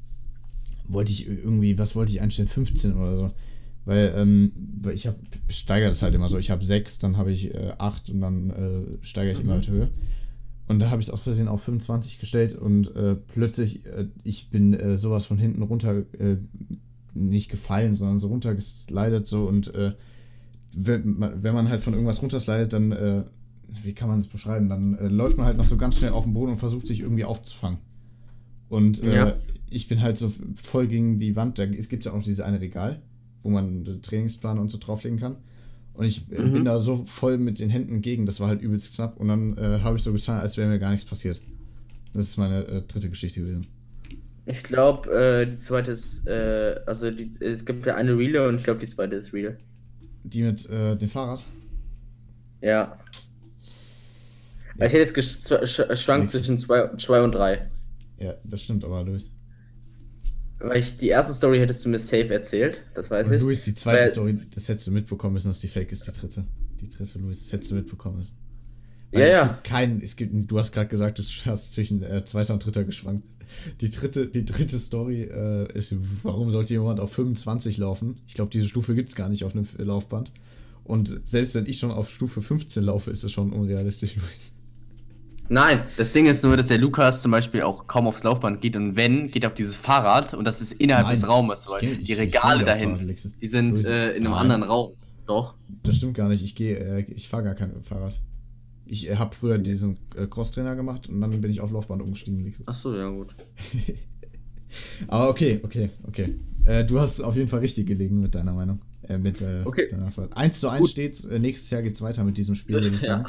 wollte ich irgendwie, was wollte ich einstellen? 15 oder so. Weil, ähm, weil ich habe, steigere das halt immer so. Ich habe 6, dann habe ich äh, 8 und dann äh, steigere ich immer Mhm. höher. Und da habe ich es aus Versehen auf 25 gestellt und äh, plötzlich, äh, ich bin äh, sowas von hinten runter, äh, nicht gefallen, sondern so runtergeslidet so und äh, wenn, man, wenn man halt von irgendwas runterslidet, dann, äh, wie kann man das beschreiben, dann läuft man halt noch so ganz schnell auf den Boden und versucht sich irgendwie aufzufangen. Und Ja. ich bin halt so voll gegen die Wand, da es gibt ja auch noch dieses eine Regal, wo man den Trainingsplan und so drauflegen kann. Und ich äh, Mhm. bin da so voll mit den Händen gegen, das war halt übelst knapp. Und dann äh, habe ich so getan, als wäre mir gar nichts passiert. Das ist meine äh, dritte Geschichte gewesen. Ich glaube, äh, die zweite ist, äh, also die, es gibt ja eine Real und ich glaube, die zweite ist Real. Die mit äh, dem Fahrrad. Ja. Ich hätte jetzt gesch- zw- sch- schwankt Nächstes. zwischen 2 und 3. Ja, das stimmt, aber Luis. Weil ich die erste Story hättest du mir safe erzählt, das weiß Und ich. Luis, die zweite Weil- Story, das hättest du mitbekommen müssen, dass die Fake ist, die dritte. Die dritte, Luis, das hättest du mitbekommen müssen. Ja, es ja. gibt keinen, es gibt, du hast gerade gesagt, du hast zwischen äh, zweiter und dritter geschwankt. Die dritte, die dritte Story äh, ist, warum sollte jemand auf 25 laufen? Ich glaube, diese Stufe gibt es gar nicht auf einem Laufband. Und selbst wenn ich schon auf Stufe 15 laufe, ist es schon unrealistisch, (laughs) Luis. Nein, das Ding ist nur, dass der Lukas zum Beispiel auch kaum aufs Laufband geht und wenn, geht er auf dieses Fahrrad und das ist innerhalb Nein, des Raumes, weil Ich die Regale Fahrrad, dahin, Alexis. die sind äh, in einem nein. anderen Raum. Doch. Das stimmt gar nicht. Ich gehe, äh, ich fahre gar kein Fahrrad. Ich äh, habe früher diesen äh, Crosstrainer gemacht und dann bin ich auf Laufband umgestiegen. Alexis. Achso, ja gut. (laughs) Aber okay, okay, okay. Äh, du hast auf jeden Fall richtig gelegen mit deiner Meinung. Äh, mit äh, Okay. deiner Frage. 1 zu 1 Gut. steht, äh, nächstes Jahr geht's weiter mit diesem Spiel, (laughs) würde ich Ja.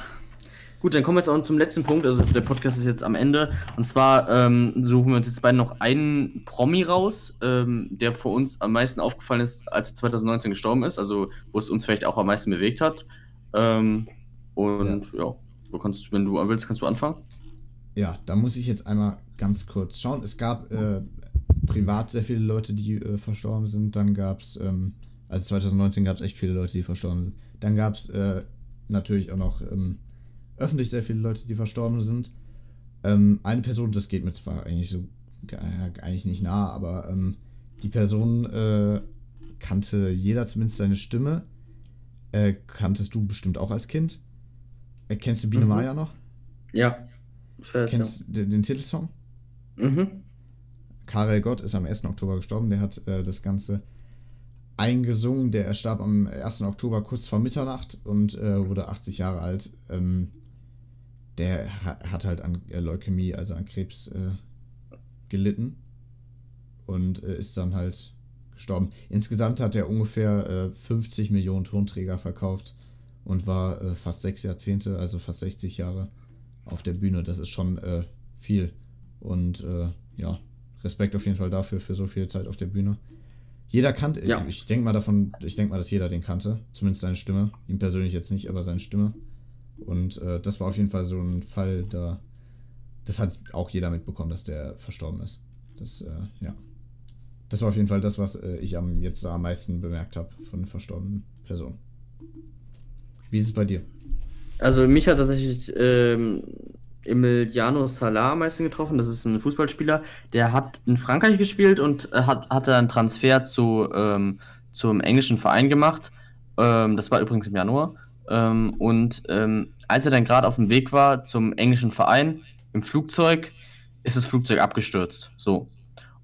Gut, dann kommen wir jetzt auch zum letzten Punkt. Also der Podcast ist jetzt am Ende. Und zwar ähm, suchen wir uns jetzt beide noch einen Promi raus, ähm, der für uns am meisten aufgefallen ist, als er 2019 gestorben ist. Also wo es uns vielleicht auch am meisten bewegt hat. Ähm, und ja. ja, du kannst, wenn du willst, kannst du anfangen. Ja, da muss ich jetzt einmal ganz kurz schauen. Es gab äh, privat sehr viele Leute, die äh, verstorben sind. Dann gab es, ähm, also 2019 gab es echt viele Leute, die verstorben sind. Dann gab es äh, natürlich auch noch ähm, öffentlich sehr viele Leute, die verstorben sind. Ähm, eine Person, das geht mir zwar eigentlich so äh, eigentlich nicht nah, aber ähm, die Person äh, kannte jeder zumindest seine Stimme. Äh, kanntest du bestimmt auch als Kind? Äh, kennst du Biene mhm. Maya noch? Ja. Kennst du den, den Titelsong? Mhm. Karel Gott ist am 1. Oktober gestorben. Der hat äh, das Ganze eingesungen. Der starb am 1. Oktober kurz vor Mitternacht und äh, wurde 80 Jahre alt. Ähm, der hat halt an äh, Leukämie, also an Krebs äh, gelitten und äh, ist dann halt gestorben. Insgesamt hat er ungefähr 50 äh, Millionen Tonträger verkauft und war äh, fast sechs Jahrzehnte, also fast 60 Jahre auf der Bühne. Das ist schon äh, viel. Und ja, Respekt auf jeden Fall dafür, für so viel Zeit auf der Bühne. Jeder kannte, ja. ich denke mal davon, ich denke mal, dass jeder den kannte. Zumindest seine Stimme. Ihm persönlich jetzt nicht, aber seine Stimme. Und äh, das war auf jeden Fall so ein Fall, da. Das hat auch jeder mitbekommen, dass der verstorben ist. Das, äh, ja. Das war auf jeden Fall das, was äh, ich am, jetzt am meisten bemerkt habe von verstorbenen Personen. Wie ist es bei dir? Also mich hat tatsächlich ähm, Emiliano Salah am meisten getroffen. Das ist ein Fußballspieler, der hat in Frankreich gespielt und äh, hat, hatte einen Transfer zu, ähm, zum englischen Verein gemacht. Ähm, das war übrigens im Januar. Ähm, und ähm, als er dann gerade auf dem Weg war zum englischen Verein im Flugzeug, ist das Flugzeug abgestürzt. So.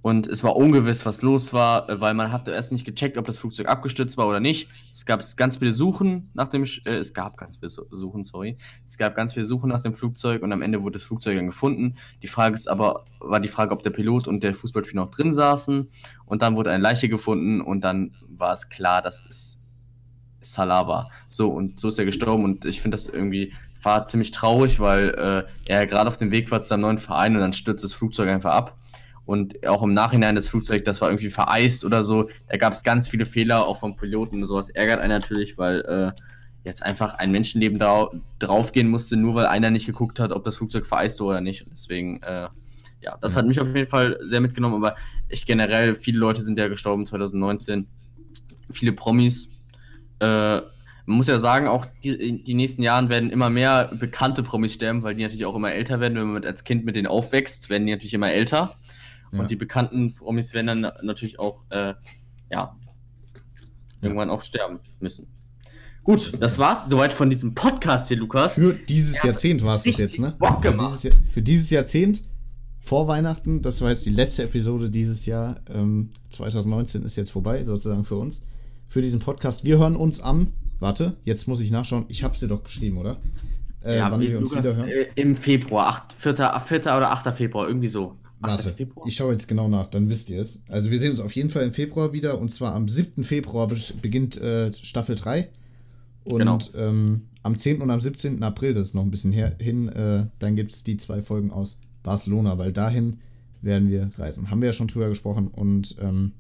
Und es war ungewiss, was los war, äh, weil man hatte erst nicht gecheckt, ob das Flugzeug abgestürzt war oder nicht. Es gab ganz viele Suchen nach dem, äh, es gab ganz viele Suchen, sorry. Es gab ganz viele Suchen nach dem Flugzeug und am Ende wurde das Flugzeug dann gefunden. Die Frage ist aber, war die Frage, ob der Pilot und der Fußballspieler noch drin saßen. Und dann wurde eine Leiche gefunden und dann war es klar, dass es Salah war. So, und so ist er gestorben und ich finde das irgendwie war ziemlich traurig, weil äh, er gerade auf dem Weg war zu seinem neuen Verein und dann stürzt das Flugzeug einfach ab und auch im Nachhinein das Flugzeug, das war irgendwie vereist oder so. Da gab es ganz viele Fehler, auch vom Piloten und sowas. Ärgert einen natürlich, weil äh, jetzt einfach ein Menschenleben da, draufgehen musste, nur weil einer nicht geguckt hat, ob das Flugzeug vereist wurde oder nicht. Und deswegen, äh, ja, das hat mich auf jeden Fall sehr mitgenommen. Aber ich generell, viele Leute sind ja gestorben 2019. Viele Promis. Äh, man muss ja sagen, auch die, die nächsten Jahren werden immer mehr bekannte Promis sterben, weil die natürlich auch immer älter werden. Wenn man als Kind mit denen aufwächst, werden die natürlich immer älter. Ja. Und die bekannten Promis werden dann natürlich auch, äh, ja, irgendwann auch sterben müssen. Gut, das war's soweit von diesem Podcast hier, Lukas. Für dieses ja, Jahrzehnt war es das jetzt, ne? Für dieses, für dieses, Jahrzehnt, vor Weihnachten, das war jetzt die letzte Episode dieses Jahr. Ähm, 2019 ist jetzt vorbei, sozusagen für uns. Für diesen Podcast. Wir hören uns am, warte, jetzt muss ich nachschauen, ich hab's dir doch geschrieben, oder? Äh, ja, wann wir uns wieder hören? Äh, Im Februar, 8, 4, 4 oder 8. Februar, irgendwie so. Warte, ich schaue jetzt genau nach, dann wisst ihr es. Also wir sehen uns auf jeden Fall im Februar wieder und zwar am 7. Februar beginnt äh, Staffel 3. Und genau. ähm, am 10. und am 17. April, das ist noch ein bisschen her, hin, äh, dann gibt es die zwei Folgen aus Barcelona, weil dahin werden wir reisen. Haben wir ja schon drüber gesprochen und ähm,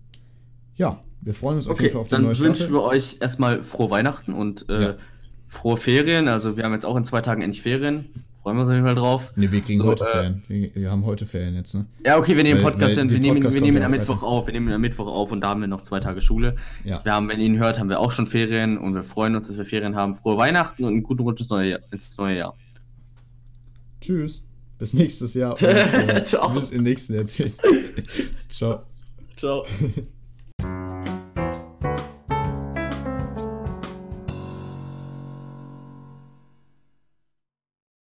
ja, wir freuen uns okay, auf jeden Fall auf die neue Staffel. Dann wünschen wir euch erstmal frohe Weihnachten und äh, ja frohe Ferien. Also wir haben jetzt auch in zwei Tagen endlich Ferien. Freuen wir uns auf jeden Fall drauf. Ne, wir kriegen so, heute äh, Ferien. Wir, wir, haben heute Ferien jetzt, ne? Ja, okay, wir nehmen weil, Podcast, weil wir, nehmen, Podcast wir nehmen am Mittwoch auf. Wir nehmen am Mittwoch auf und da haben wir noch zwei Tage Schule. Ja. Wir haben, wenn ihr ihn hört, haben wir auch schon Ferien und wir freuen uns, dass wir Ferien haben. Frohe Weihnachten und einen guten Rutsch ins neue Jahr. Ins neue Jahr. Tschüss. Bis nächstes Jahr. (laughs) und, äh, Ciao. Bis im nächsten Jahrzehnt. (laughs) Ciao. Ciao. (laughs)